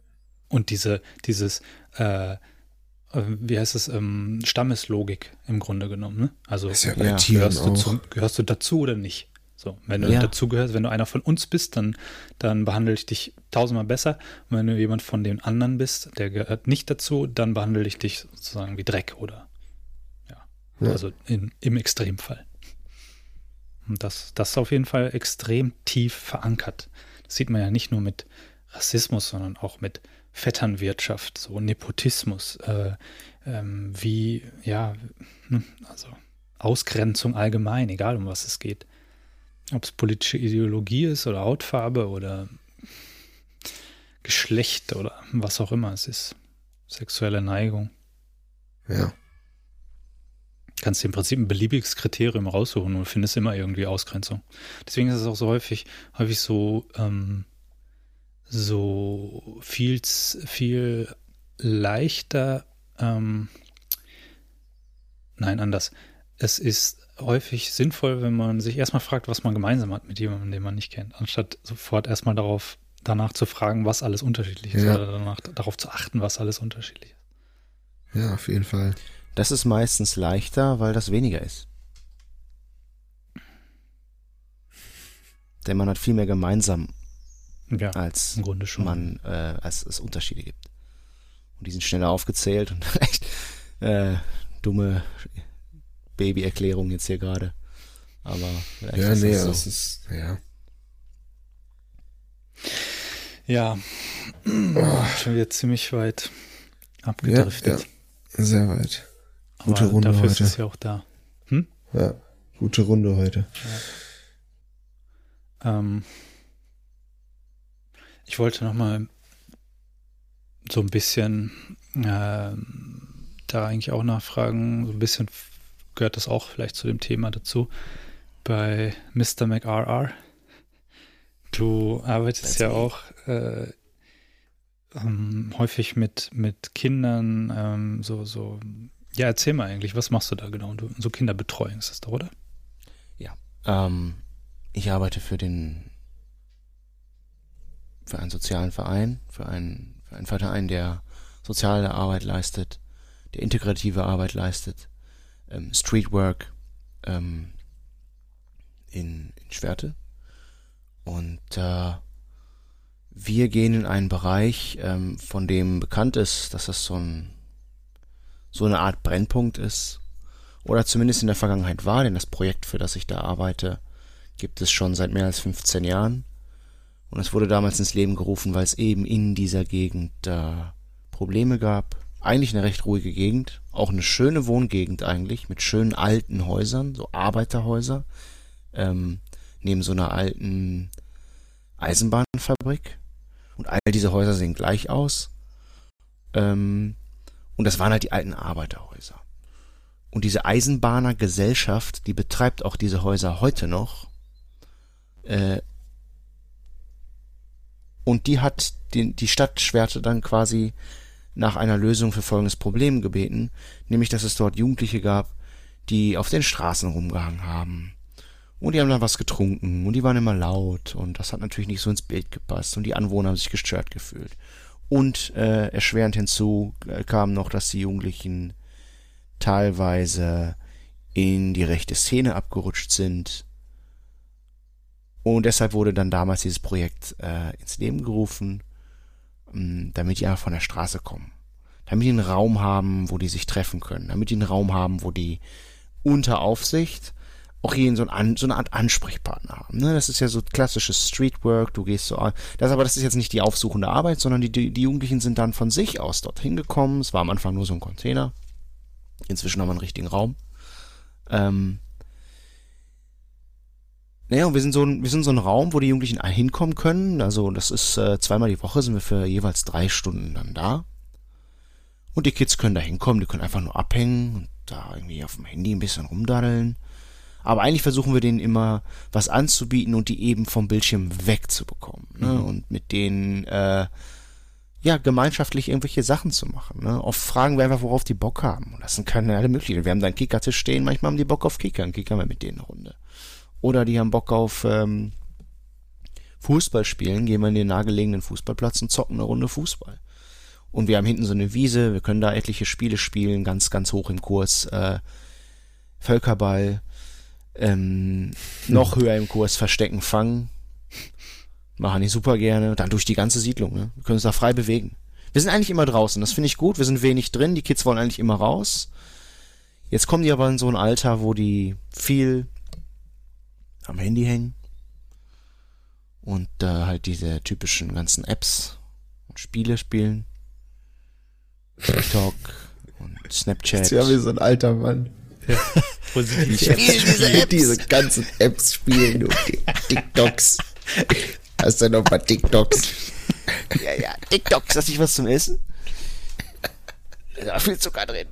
Und diese, dieses, äh, äh, wie heißt es, ähm, Stammeslogik im Grunde genommen. Ne? Also ja ja, gehörst, du zu, gehörst du dazu oder nicht? So, wenn du ja. dazugehörst, wenn du einer von uns bist, dann, dann behandle ich dich tausendmal besser. Und wenn du jemand von den anderen bist, der gehört nicht dazu, dann behandle ich dich sozusagen wie Dreck oder ja. ja. Also in, im Extremfall. Und das, das ist auf jeden Fall extrem tief verankert. Das sieht man ja nicht nur mit Rassismus, sondern auch mit Vetternwirtschaft, so Nepotismus, äh, ähm, wie, ja, ne, also Ausgrenzung allgemein, egal um was es geht. Ob es politische Ideologie ist oder Hautfarbe oder Geschlecht oder was auch immer es ist. Sexuelle Neigung. Ja kannst du im Prinzip ein beliebiges Kriterium raussuchen und findest immer irgendwie Ausgrenzung. Deswegen ist es auch so häufig, häufig so, ähm, so viel, viel leichter, ähm, nein, anders. Es ist häufig sinnvoll, wenn man sich erstmal fragt, was man gemeinsam hat mit jemandem, den man nicht kennt, anstatt sofort erstmal darauf, danach zu fragen, was alles unterschiedlich ist, ja. oder danach, darauf zu achten, was alles unterschiedlich ist. Ja, auf jeden Fall. Das ist meistens leichter, weil das weniger ist. Denn man hat viel mehr gemeinsam, ja, als im Grunde schon. man, äh, als es Unterschiede gibt. Und die sind schneller aufgezählt und echt äh, dumme Babyerklärung jetzt hier gerade. Aber ja, nee, so. das ist ja. Ja, oh. schon wieder ziemlich weit abgedriftet. Ja, ja. Sehr weit. Gute Aber Runde dafür heute. ist es ja auch da. Hm? Ja, gute Runde heute. Ja. Ähm, ich wollte noch mal so ein bisschen äh, da eigentlich auch nachfragen. So ein bisschen gehört das auch vielleicht zu dem Thema dazu. Bei Mr. McRR. Du arbeitest ja auch äh, ähm, häufig mit, mit Kindern, ähm, so, so, ja, erzähl mal eigentlich, was machst du da genau? Du, so Kinderbetreuung ist das doch, oder? Ja, ähm, ich arbeite für den, für einen sozialen Verein, für einen, für einen Verein, der soziale Arbeit leistet, der integrative Arbeit leistet, ähm, Streetwork ähm, in, in Schwerte. Und äh, wir gehen in einen Bereich, ähm, von dem bekannt ist, dass das so, ein, so eine Art Brennpunkt ist. Oder zumindest in der Vergangenheit war, denn das Projekt, für das ich da arbeite, gibt es schon seit mehr als 15 Jahren. Und es wurde damals ins Leben gerufen, weil es eben in dieser Gegend äh, Probleme gab. Eigentlich eine recht ruhige Gegend, auch eine schöne Wohngegend eigentlich, mit schönen alten Häusern, so Arbeiterhäuser, ähm, neben so einer alten Eisenbahnfabrik. Und all diese Häuser sehen gleich aus. Ähm, und das waren halt die alten Arbeiterhäuser. Und diese Eisenbahnergesellschaft, die betreibt auch diese Häuser heute noch. Äh, und die hat die, die Stadt Schwerte dann quasi nach einer Lösung für folgendes Problem gebeten, nämlich dass es dort Jugendliche gab, die auf den Straßen rumgehangen haben und die haben dann was getrunken und die waren immer laut und das hat natürlich nicht so ins Bild gepasst und die Anwohner haben sich gestört gefühlt. Und äh, erschwerend hinzu äh, kam noch, dass die Jugendlichen teilweise in die rechte Szene abgerutscht sind. Und deshalb wurde dann damals dieses Projekt äh, ins Leben gerufen, mh, mm, damit die einfach von der Straße kommen. Damit die einen Raum haben, wo die sich treffen können. Damit die einen Raum haben, wo die unter Aufsicht auch hier so, ein, so eine Art Ansprechpartner haben. Ne? Das ist ja so klassisches Streetwork, du gehst so. Das aber das ist jetzt nicht die aufsuchende Arbeit, sondern die, die, die Jugendlichen sind dann von sich aus dorthin gekommen. Es war am Anfang nur so ein Container. Inzwischen haben wir einen richtigen Raum. Ähm, naja, und wir sind so ein, wir sind so ein Raum, wo die Jugendlichen hinkommen können. Also das ist äh, zweimal die Woche sind wir für jeweils drei Stunden dann da. Und die Kids können da hinkommen, die können einfach nur abhängen und da irgendwie auf dem Handy ein bisschen rumdaddeln. Aber eigentlich versuchen wir denen immer was anzubieten und die eben vom Bildschirm wegzubekommen. Ne? Mhm. Und mit denen äh, ja gemeinschaftlich irgendwelche Sachen zu machen. Ne? Oft fragen wir einfach, worauf die Bock haben. Und das sind keine alle möglichen. Wir haben da einen Kickertisch stehen, manchmal haben die Bock auf Kicker, dann kickern wir mit denen eine Runde. Oder die haben Bock auf ähm, Fußball spielen, gehen wir in den nahegelegenen Fußballplatz und zocken eine Runde Fußball. Und wir haben hinten so eine Wiese, wir können da etliche Spiele spielen, ganz, ganz hoch im Kurs. Äh, Völkerball, ähm, noch höher im Kurs Verstecken, Fangen. Machen die super gerne. Dann durch die ganze Siedlung. Ne? Wir können uns da frei bewegen. Wir sind eigentlich immer draußen. Das finde ich gut. Wir sind wenig drin. Die Kids wollen eigentlich immer raus. Jetzt kommen die aber in so ein Alter, wo die viel am Handy hängen. Und äh, halt diese typischen ganzen Apps und Spiele spielen. TikTok und Snapchat. Das ist ja wie so ein alter Mann. Ja. Positiv. Ich Apps spielen, diese ganzen Apps spielen, du TikToks. Hast du noch ein paar TikToks? Ja, ja, TikToks. Hast du was zum Essen? Da viel Zucker drin.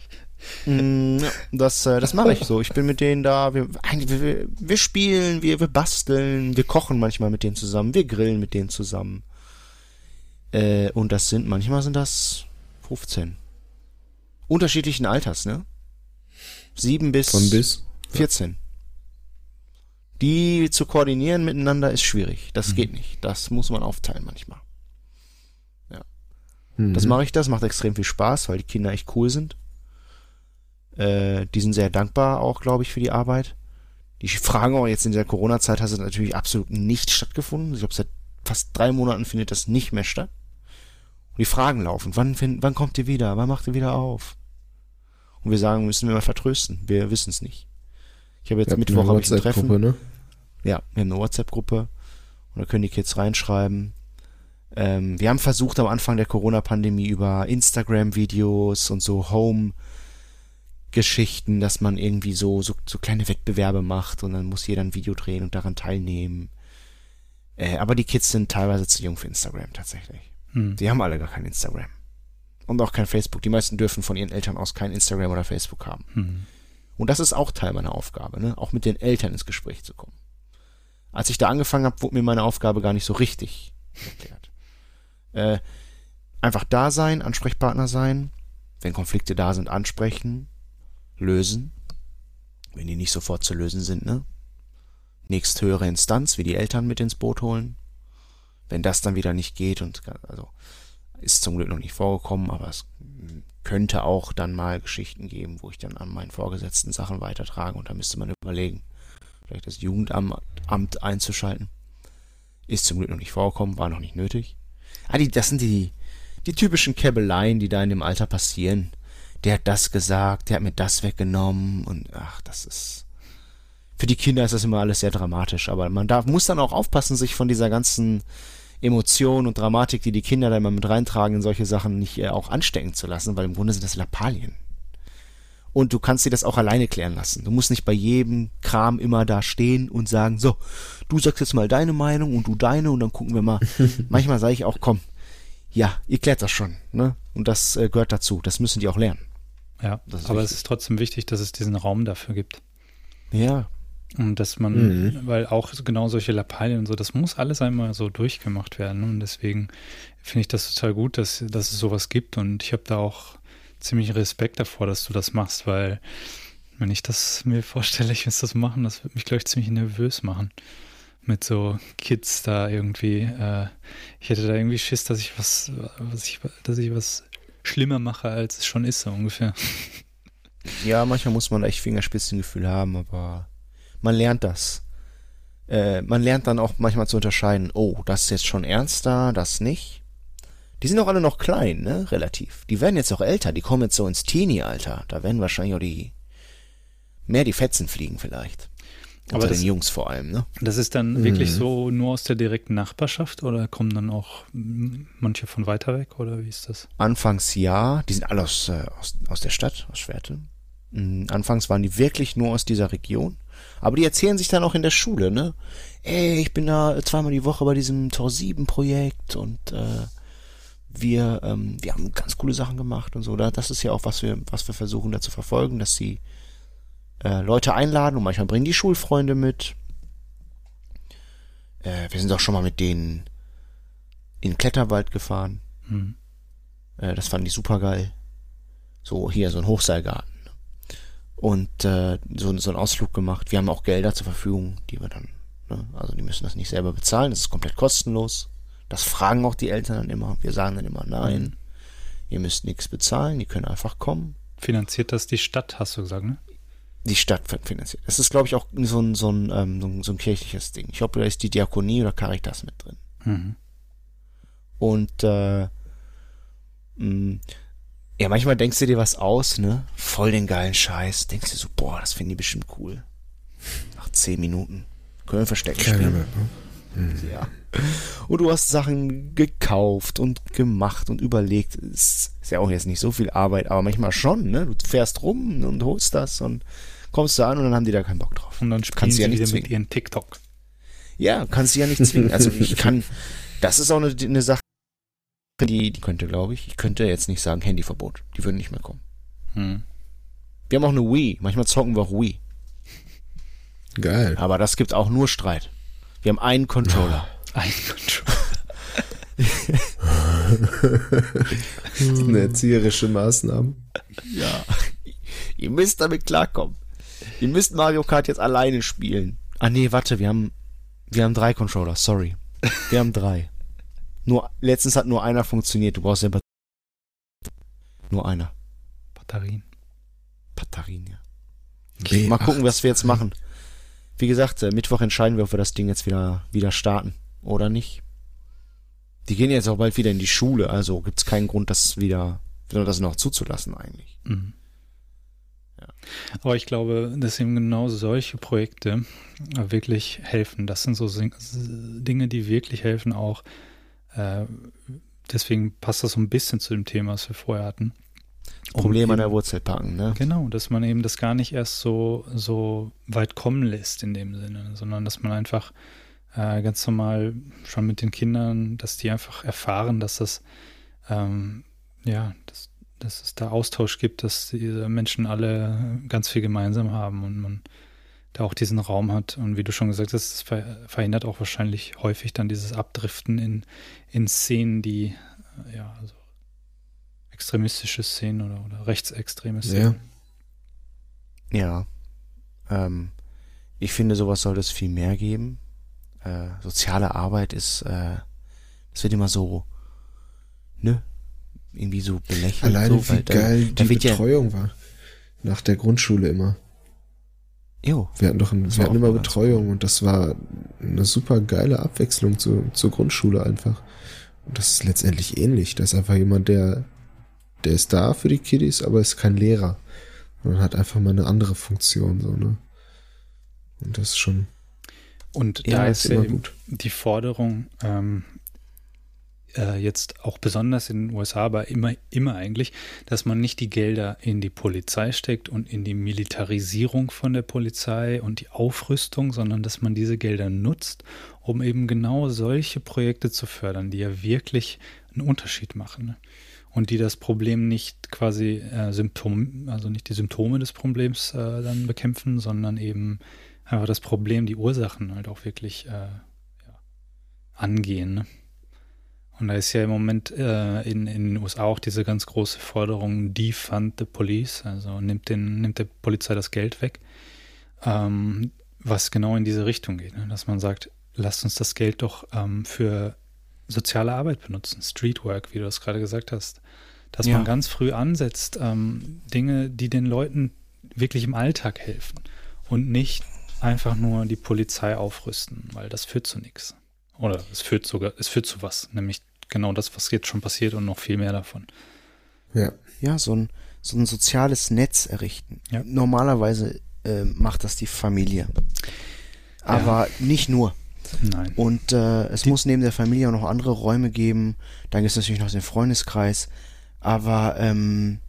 Mm, das, äh, das mache ich so. Ich bin mit denen da. Wir, wir, wir spielen, wir, wir basteln, wir kochen manchmal mit denen zusammen, wir grillen mit denen zusammen. Äh, und das sind, manchmal sind das 15. Unterschiedlichen Alters, ne? Sieben bis, Von bis 14. Die zu koordinieren miteinander ist schwierig. Das mhm. geht nicht. Das muss man aufteilen manchmal. Ja. Mhm. Das mache ich das, macht extrem viel Spaß, weil die Kinder echt cool sind. Äh, die sind sehr dankbar auch, glaube ich, für die Arbeit. Die fragen auch jetzt in der Corona-Zeit hat es natürlich absolut nicht stattgefunden. Ich glaube, seit fast drei Monaten findet das nicht mehr statt. Und die Fragen laufen. Wann, wann kommt ihr wieder? Wann macht ihr wieder auf? Und wir sagen, müssen wir mal vertrösten. Wir wissen es nicht. Ich habe jetzt ja, Mittwoch hab ich ein Treffen. Ne? Ja, wir haben eine WhatsApp-Gruppe und da können die Kids reinschreiben. Ähm, wir haben versucht am Anfang der Corona-Pandemie über Instagram-Videos und so Home-Geschichten, dass man irgendwie so, so, so kleine Wettbewerbe macht und dann muss jeder ein Video drehen und daran teilnehmen. Äh, aber die Kids sind teilweise zu jung für Instagram tatsächlich. Hm. Die haben alle gar kein Instagram. Und auch kein Facebook. Die meisten dürfen von ihren Eltern aus kein Instagram oder Facebook haben. Mhm. Und das ist auch Teil meiner Aufgabe, ne? auch mit den Eltern ins Gespräch zu kommen. Als ich da angefangen habe, wurde mir meine Aufgabe gar nicht so richtig erklärt. Äh, einfach da sein, Ansprechpartner sein, wenn Konflikte da sind, ansprechen, lösen, wenn die nicht sofort zu lösen sind, ne? Nächsthöhere Instanz, wie die Eltern mit ins Boot holen. Wenn das dann wieder nicht geht und also ist zum Glück noch nicht vorgekommen, aber es könnte auch dann mal Geschichten geben, wo ich dann an meinen Vorgesetzten Sachen weitertrage und da müsste man überlegen, vielleicht das Jugendamt einzuschalten. Ist zum Glück noch nicht vorgekommen, war noch nicht nötig. Ah, die, das sind die, die typischen Käbeleien, die da in dem Alter passieren. Der hat das gesagt, der hat mir das weggenommen und ach, das ist. Für die Kinder ist das immer alles sehr dramatisch, aber man darf, muss dann auch aufpassen, sich von dieser ganzen Emotion und Dramatik, die die Kinder da immer mit reintragen, in solche Sachen nicht äh, auch anstecken zu lassen, weil im Grunde sind das Lappalien. Und du kannst dir das auch alleine klären lassen. Du musst nicht bei jedem Kram immer da stehen und sagen, so, du sagst jetzt mal deine Meinung und du deine und dann gucken wir mal. Manchmal sage ich auch, komm, ja, ihr klärt das schon, ne? Und das äh, gehört dazu. Das müssen die auch lernen. Ja, aber wichtig. es ist trotzdem wichtig, dass es diesen Raum dafür gibt. Ja. Und dass man, mhm. weil auch genau solche Lappalien und so, das muss alles einmal so durchgemacht werden. Und deswegen finde ich das total gut, dass, dass es sowas gibt. Und ich habe da auch ziemlich Respekt davor, dass du das machst, weil wenn ich das mir vorstelle, ich muss das machen, das würde mich, glaube ich, ziemlich nervös machen mit so Kids da irgendwie. Äh, ich hätte da irgendwie Schiss, dass ich was, was ich, dass ich was schlimmer mache, als es schon ist, so ungefähr. Ja, manchmal muss man echt Fingerspitzengefühl haben, aber man lernt das. Äh, man lernt dann auch manchmal zu unterscheiden, oh, das ist jetzt schon ernster, das nicht. Die sind auch alle noch klein, ne, relativ. Die werden jetzt auch älter, die kommen jetzt so ins Teenie-Alter. Da werden wahrscheinlich auch die, mehr die Fetzen fliegen vielleicht. Unter das, den Jungs vor allem, ne? Das ist dann mhm. wirklich so nur aus der direkten Nachbarschaft oder kommen dann auch manche von weiter weg oder wie ist das? Anfangs ja, die sind alle aus, äh, aus, aus der Stadt, aus Schwerte. Mhm, anfangs waren die wirklich nur aus dieser Region. Aber die erzählen sich dann auch in der Schule, ne? Ey, ich bin da zweimal die Woche bei diesem Tor 7 Projekt und äh, wir, ähm, wir haben ganz coole Sachen gemacht und so. Das ist ja auch, was wir, was wir versuchen da zu verfolgen, dass sie äh, Leute einladen und manchmal bringen die Schulfreunde mit. Äh, wir sind auch schon mal mit denen in den Kletterwald gefahren. Mhm. Äh, das fanden die super geil. So hier so ein Hochseilgarten. Und äh, so, so einen Ausflug gemacht. Wir haben auch Gelder zur Verfügung, die wir dann, ne? also die müssen das nicht selber bezahlen, das ist komplett kostenlos. Das fragen auch die Eltern dann immer. Wir sagen dann immer, nein, ihr müsst nichts bezahlen, die können einfach kommen. Finanziert das die Stadt, hast du gesagt, ne? die Stadt finanziert. Das ist, glaube ich, auch so ein, so ein, ähm, so ein, so ein kirchliches Ding. Ich hoffe, da ist die Diakonie oder Caritas mit drin. Mhm. Und äh, mh, mm, ja, manchmal denkst du dir was aus, ne? Voll den geilen Scheiß. Denkst du so, boah, das finden die bestimmt cool. Nach zehn Minuten. Können wir verstecken spielen. Mehr, ne? mhm. Ja. Und du hast Sachen gekauft und gemacht und überlegt. Ist, ist ja auch jetzt nicht so viel Arbeit, aber manchmal schon, ne? Du fährst rum und holst das und kommst du an und dann haben die da keinen Bock drauf. Und dann spielen kannst sie ja nicht wieder zwingen. mit ihren TikTok. Ja, kannst du ja nicht zwingen. Also ich kann, das ist auch eine, eine Sache, die, die könnte, glaube ich, ich könnte jetzt nicht sagen Handyverbot. Die würden nicht mehr kommen. Hm. Wir haben auch eine Wii. Manchmal zocken wir auch Wii. Geil. Aber das gibt auch nur Streit. Wir haben einen Controller. Ein Controller. das ist eine erzieherische Maßnahme. Ja. Ihr müsst damit klarkommen. Ihr müsst Mario Kart jetzt alleine spielen. Ah nee, warte, wir haben wir haben drei Controller, sorry. Wir haben drei. Nur letztens hat nur einer funktioniert. Du brauchst ja nur einer. Batterien. Batterien, ja. Okay, Mal gucken, was wir jetzt machen. Wie gesagt, äh, Mittwoch entscheiden wir, ob wir das Ding jetzt wieder wieder starten oder nicht. Die gehen jetzt auch bald wieder in die Schule, also gibt es keinen Grund, das wieder, das noch zuzulassen eigentlich. Mhm. Ja. Aber ich glaube, dass eben genau solche Projekte wirklich helfen. Das sind so Dinge, die wirklich helfen auch. Äh, deswegen passt das so ein bisschen zu dem Thema, was wir vorher hatten. Problem an der Wurzel packen, ne? Genau, dass man eben das gar nicht erst so, so weit kommen lässt in dem Sinne, sondern dass man einfach äh, ganz normal schon mit den Kindern, dass die einfach erfahren, dass das ähm, ja, dass, dass es da Austausch gibt, dass diese Menschen alle ganz viel gemeinsam haben und man da auch diesen Raum hat. Und wie du schon gesagt hast, es verhindert auch wahrscheinlich häufig dann dieses Abdriften in, in Szenen, die, ja, also extremistische Szenen oder, oder rechtsextreme Szenen. Ja. ja. Ähm, ich finde, sowas sollte es viel mehr geben. Äh, soziale Arbeit ist, äh, das wird immer so, ne, irgendwie so belächelt. Alleine so, wie geil da, die Betreuung ja, war. Nach der Grundschule immer. Jo. Wir hatten doch ein, wir hatten immer Betreuung und das war eine super geile Abwechslung zu, zur Grundschule einfach. Und das ist letztendlich ähnlich. Da ist einfach jemand, der, der ist da für die Kiddies, aber ist kein Lehrer. Und hat einfach mal eine andere Funktion, so, ne? Und das ist schon. Und da ist ja gut. die Forderung, ähm, äh, jetzt auch besonders in den USA, aber immer, immer eigentlich, dass man nicht die Gelder in die Polizei steckt und in die Militarisierung von der Polizei und die Aufrüstung, sondern dass man diese Gelder nutzt, um eben genau solche Projekte zu fördern, die ja wirklich einen Unterschied machen. Ne? Und die das Problem nicht quasi äh, Symptom, also nicht die Symptome des Problems äh, dann bekämpfen, sondern eben einfach das Problem, die Ursachen halt auch wirklich äh, ja, angehen. Ne? Und da ist ja im Moment äh, in, in den USA auch diese ganz große Forderung, defund the police, also nimmt, den, nimmt der Polizei das Geld weg, ähm, was genau in diese Richtung geht, ne? dass man sagt, lasst uns das Geld doch ähm, für soziale Arbeit benutzen, Streetwork, wie du das gerade gesagt hast, dass ja. man ganz früh ansetzt, ähm, Dinge, die den Leuten wirklich im Alltag helfen und nicht einfach nur die Polizei aufrüsten, weil das führt zu nichts. Oder es führt sogar, es führt zu was, nämlich genau das, was jetzt schon passiert und noch viel mehr davon. Ja. Ja, so ein, so ein soziales Netz errichten. Ja. Normalerweise äh, macht das die Familie. Aber ja. nicht nur. Nein. Und äh, es die muss neben der Familie auch noch andere Räume geben. Dann gibt es natürlich noch den Freundeskreis. Aber ähm,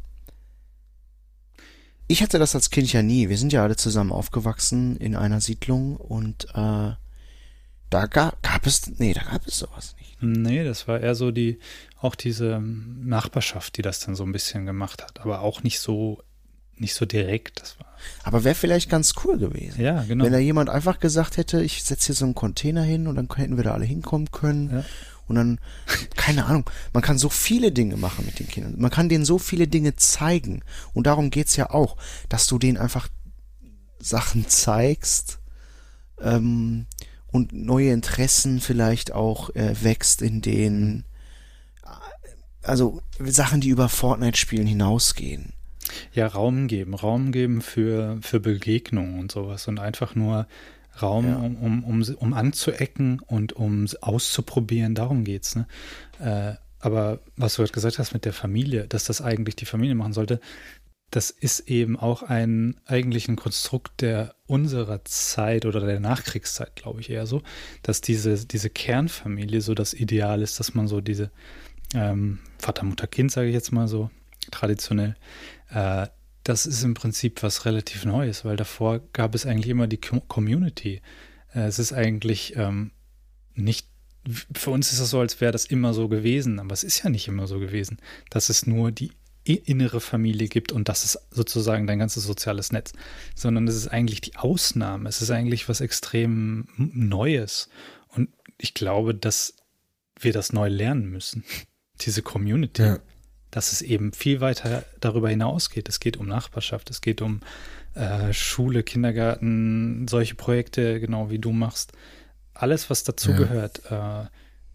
ich hatte das als Kind ja nie. Wir sind ja alle zusammen aufgewachsen in einer Siedlung und äh, da gab, gab es, nee, da gab es sowas nicht. Nee, das war eher so die, auch diese Nachbarschaft, die das dann so ein bisschen gemacht hat, aber auch nicht so, nicht so direkt. Das war. Aber wäre vielleicht ganz cool gewesen. Ja, genau. Wenn da jemand einfach gesagt hätte, ich setze hier so einen Container hin und dann hätten wir da alle hinkommen können. Ja. Und dann, keine Ahnung, man kann so viele Dinge machen mit den Kindern. Man kann denen so viele Dinge zeigen. Und darum geht's ja auch, dass du denen einfach Sachen zeigst, ähm, und neue Interessen vielleicht auch äh, wächst in denen, also Sachen, die über Fortnite-Spielen hinausgehen. Ja, Raum geben, Raum geben für, für Begegnungen und sowas und einfach nur Raum, ja. um, um, um, um anzuecken und um auszuprobieren, darum geht's. Ne? Äh, aber was du gerade gesagt hast mit der Familie, dass das eigentlich die Familie machen sollte, das ist eben auch ein eigentlich ein Konstrukt der unserer Zeit oder der Nachkriegszeit, glaube ich eher so, dass diese, diese Kernfamilie so das Ideal ist, dass man so diese ähm, Vater, Mutter, Kind, sage ich jetzt mal so traditionell, äh, das ist im Prinzip was relativ Neues, weil davor gab es eigentlich immer die Community. Äh, es ist eigentlich ähm, nicht für uns ist es so, als wäre das immer so gewesen, aber es ist ja nicht immer so gewesen. Das ist nur die innere Familie gibt und das ist sozusagen dein ganzes soziales Netz, sondern es ist eigentlich die Ausnahme. Es ist eigentlich was extrem Neues. Und ich glaube, dass wir das neu lernen müssen. Diese Community. Ja. Dass es eben viel weiter darüber hinausgeht. Es geht um Nachbarschaft, es geht um äh, Schule, Kindergarten, solche Projekte, genau wie du machst. Alles, was dazugehört, ja. äh,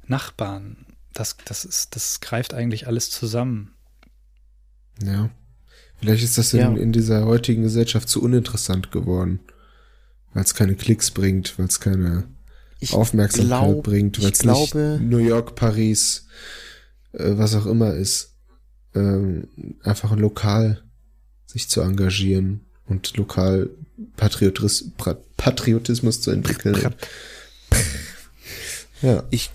Nachbarn, das, das, ist, das greift eigentlich alles zusammen. Ja. Vielleicht ist das in, ja. in dieser heutigen Gesellschaft zu uninteressant geworden. Weil es keine Klicks bringt, weil es keine ich Aufmerksamkeit glaub, bringt, weil es nicht New York, Paris, äh, was auch immer ist. Ähm, einfach lokal sich zu engagieren und lokal Patriotis Patriotismus zu entwickeln. ja. Ich,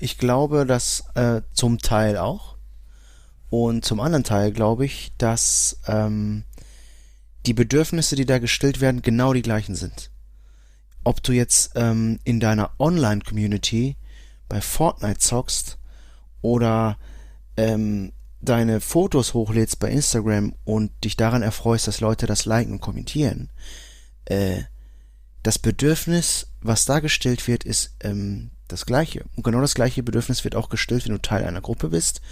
ich glaube, dass äh, zum Teil auch. Und zum anderen Teil glaube ich, dass ähm, die Bedürfnisse, die da gestillt werden, genau die gleichen sind. Ob du jetzt ähm, in deiner Online-Community bei Fortnite zockst oder ähm, deine Fotos hochlädst bei Instagram und dich daran erfreust, dass Leute das liken und kommentieren, äh, das Bedürfnis, was da gestillt wird, ist ähm, das gleiche. Und genau das gleiche Bedürfnis wird auch gestillt, wenn du Teil einer Gruppe bist,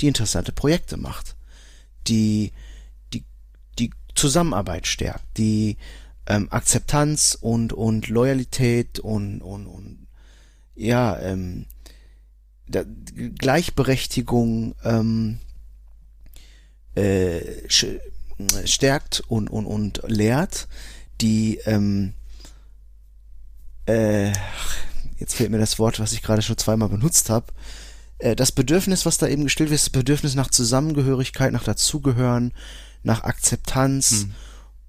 die interessante Projekte macht, die die, die Zusammenarbeit stärkt, die ähm, Akzeptanz und, und Loyalität und, und, und ja, ähm, da, Gleichberechtigung ähm, äh, stärkt und, und, und lehrt, die ähm, äh, jetzt fehlt mir das Wort, was ich gerade schon zweimal benutzt habe. Äh, das Bedürfnis, was da eben gestillt wird, ist das Bedürfnis nach Zusammengehörigkeit, nach Dazugehören, nach Akzeptanz hm.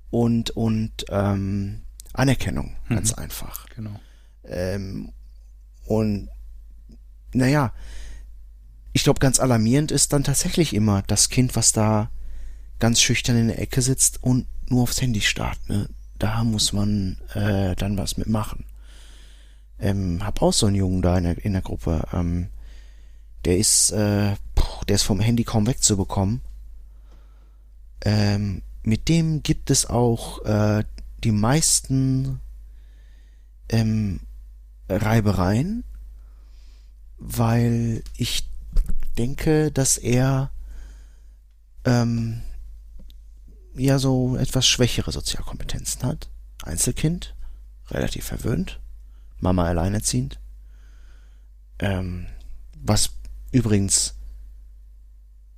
und, und ähm, Anerkennung, ganz mhm. einfach. Genau. Ähm, und naja, ich glaube, ganz alarmierend ist dann tatsächlich immer das Kind, was da ganz schüchtern in der Ecke sitzt und nur aufs Handy starrt. Ne? Da muss man äh, dann was mitmachen. Ähm, hab auch so einen Jungen da in der, in der Gruppe. Ähm, der ist, äh, der ist vom Handy kaum wegzubekommen. Ähm, mit dem gibt es auch äh, die meisten ähm, Reibereien, weil ich denke, dass er ähm, ja so etwas schwächere Sozialkompetenzen hat. Einzelkind, relativ verwöhnt, Mama alleinerziehend. Ähm, was übrigens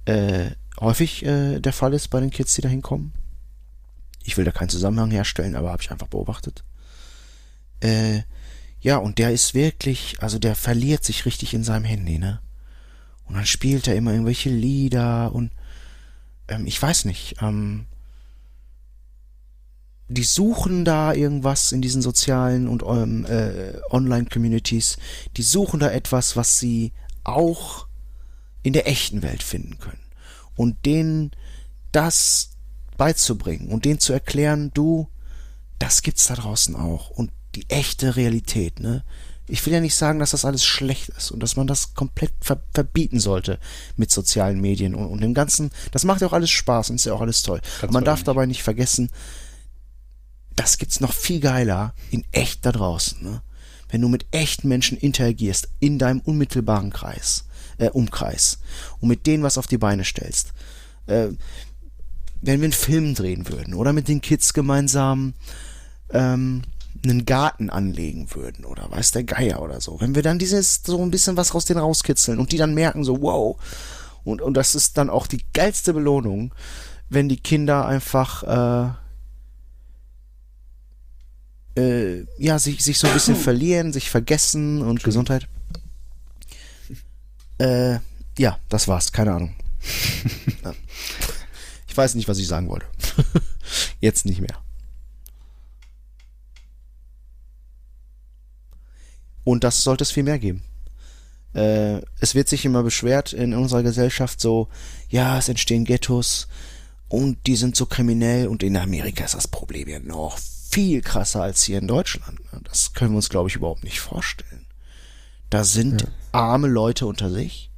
äh, häufig äh, der Fall ist bei den Kids, die da hinkommen. Ich will da keinen Zusammenhang herstellen, aber habe ich einfach beobachtet. Äh, ja, und der ist wirklich, also der verliert sich richtig in seinem Handy, ne? Und dann spielt er immer irgendwelche Lieder und ähm, ich weiß nicht, ähm, die suchen da irgendwas in diesen sozialen und ähm, äh, Online-Communities, die suchen da etwas, was sie auch in der echten Welt finden können. Und denen das beizubringen und denen zu erklären, du, das gibt's da draußen auch. Und die echte Realität, ne? Ich will ja nicht sagen, dass das alles schlecht ist und dass man das komplett ver verbieten sollte mit sozialen Medien und, und dem Ganzen. Das macht ja auch alles Spaß und ist ja auch alles toll. Aber man darf nicht. dabei nicht vergessen, das gibt's noch viel geiler in echt da draußen, ne? Wenn du mit echten Menschen interagierst in deinem unmittelbaren Kreis, äh, Umkreis und mit denen was auf die Beine stellst. Äh, wenn wir einen Film drehen würden oder mit den Kids gemeinsam ähm, einen Garten anlegen würden oder weiß der Geier oder so. Wenn wir dann dieses so ein bisschen was aus denen rauskitzeln und die dann merken so, wow. Und, und das ist dann auch die geilste Belohnung, wenn die Kinder einfach äh, äh, ja, sich, sich so ein bisschen verlieren, sich vergessen und Gesundheit. Äh, ja, das war's, keine Ahnung. ich weiß nicht, was ich sagen wollte. Jetzt nicht mehr. Und das sollte es viel mehr geben. Äh, es wird sich immer beschwert in unserer Gesellschaft so, ja, es entstehen Ghettos und die sind so kriminell und in Amerika ist das Problem ja noch viel krasser als hier in Deutschland. Das können wir uns, glaube ich, überhaupt nicht vorstellen. Da sind ja. Arme Leute unter sich.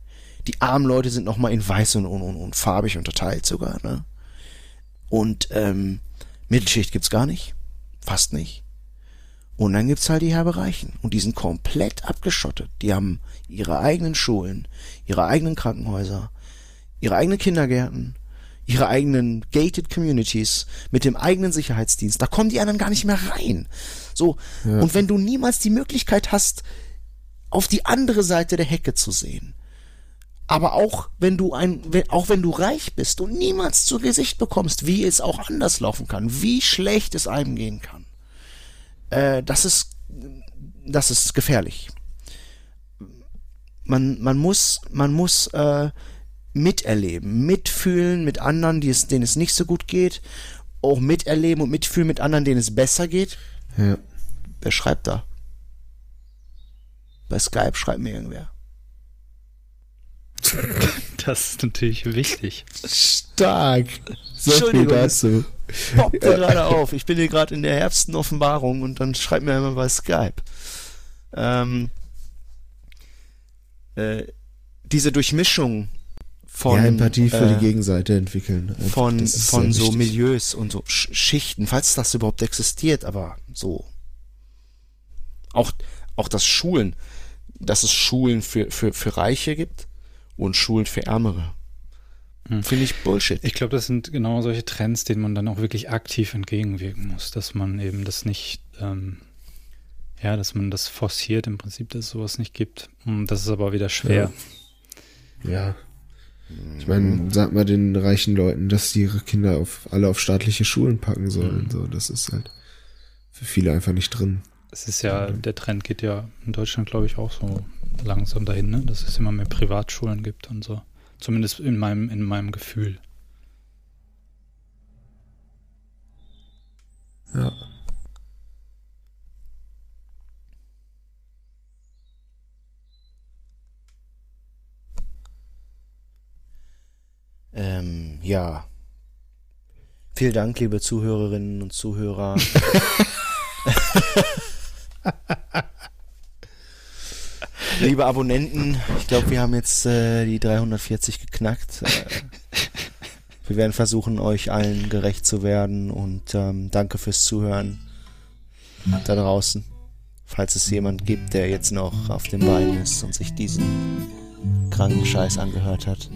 Die armen Leute sind nochmal in weiß und, und, und, farbig unterteilt sogar. Ne? Und ähm, Mittelschicht gibt's gar nicht. Fast nicht. Und dann gibt's halt die Herbereichen. Und die sind komplett abgeschottet. Die haben ihre eigenen Schulen, ihre eigenen Krankenhäuser, ihre eigenen Kindergärten, ihre eigenen gated Communities mit dem eigenen Sicherheitsdienst. Da kommen die anderen gar nicht mehr rein. So. Ja. Und wenn du niemals die Möglichkeit hast, auf die andere Seite der Hecke zu sehen, aber auch wenn du ein, auch wenn du reich bist und niemals zu Gesicht bekommst, wie es auch anders laufen kann, wie schlecht es einem gehen kann, äh, das ist, das ist gefährlich. Man, man muss, man muss äh, miterleben, mitfühlen mit anderen, die es, denen es nicht so gut geht, auch miterleben und mitfühlen mit anderen, denen es besser geht. Ja. Wer schreibt da? Bei Skype schreibt mir irgendwer. Das ist natürlich wichtig. Stark. So viel dazu. Poppte gerade auf. Ich bin hier gerade in der herbsten Offenbarung und dann schreibt mir immer bei Skype. Ähm, äh, diese Durchmischung von ja, Empathie für äh, die Gegenseite entwickeln. Einfach, von, von so wichtig. Milieus und so Sch Schichten, falls das überhaupt existiert, aber so. Auch, auch das Schulen, dass es Schulen für, für, für Reiche gibt und Schulen für Ärmere. Hm. Finde ich Bullshit. Ich glaube, das sind genau solche Trends, denen man dann auch wirklich aktiv entgegenwirken muss, dass man eben das nicht, ähm, ja, dass man das forciert im Prinzip, dass es sowas nicht gibt. Und das ist aber wieder schwer. Ja. Ich meine, sag mal den reichen Leuten, dass die ihre Kinder auf, alle auf staatliche Schulen packen sollen. Mhm. So, das ist halt für viele einfach nicht drin. Es ist ja, der Trend geht ja in Deutschland, glaube ich, auch so langsam dahin, ne? dass es immer mehr Privatschulen gibt und so. Zumindest in meinem, in meinem Gefühl. Ja. Ähm, ja. Vielen Dank, liebe Zuhörerinnen und Zuhörer. liebe Abonnenten, ich glaube, wir haben jetzt äh, die 340 geknackt. Äh, wir werden versuchen, euch allen gerecht zu werden und ähm, danke fürs Zuhören da draußen. Falls es jemand gibt, der jetzt noch auf den Beinen ist und sich diesen kranken Scheiß angehört hat.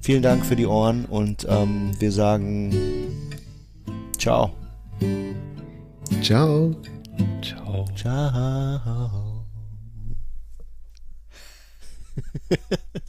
Vielen Dank für die Ohren und ähm, wir sagen ciao. Ciao. Ciao. Ciao.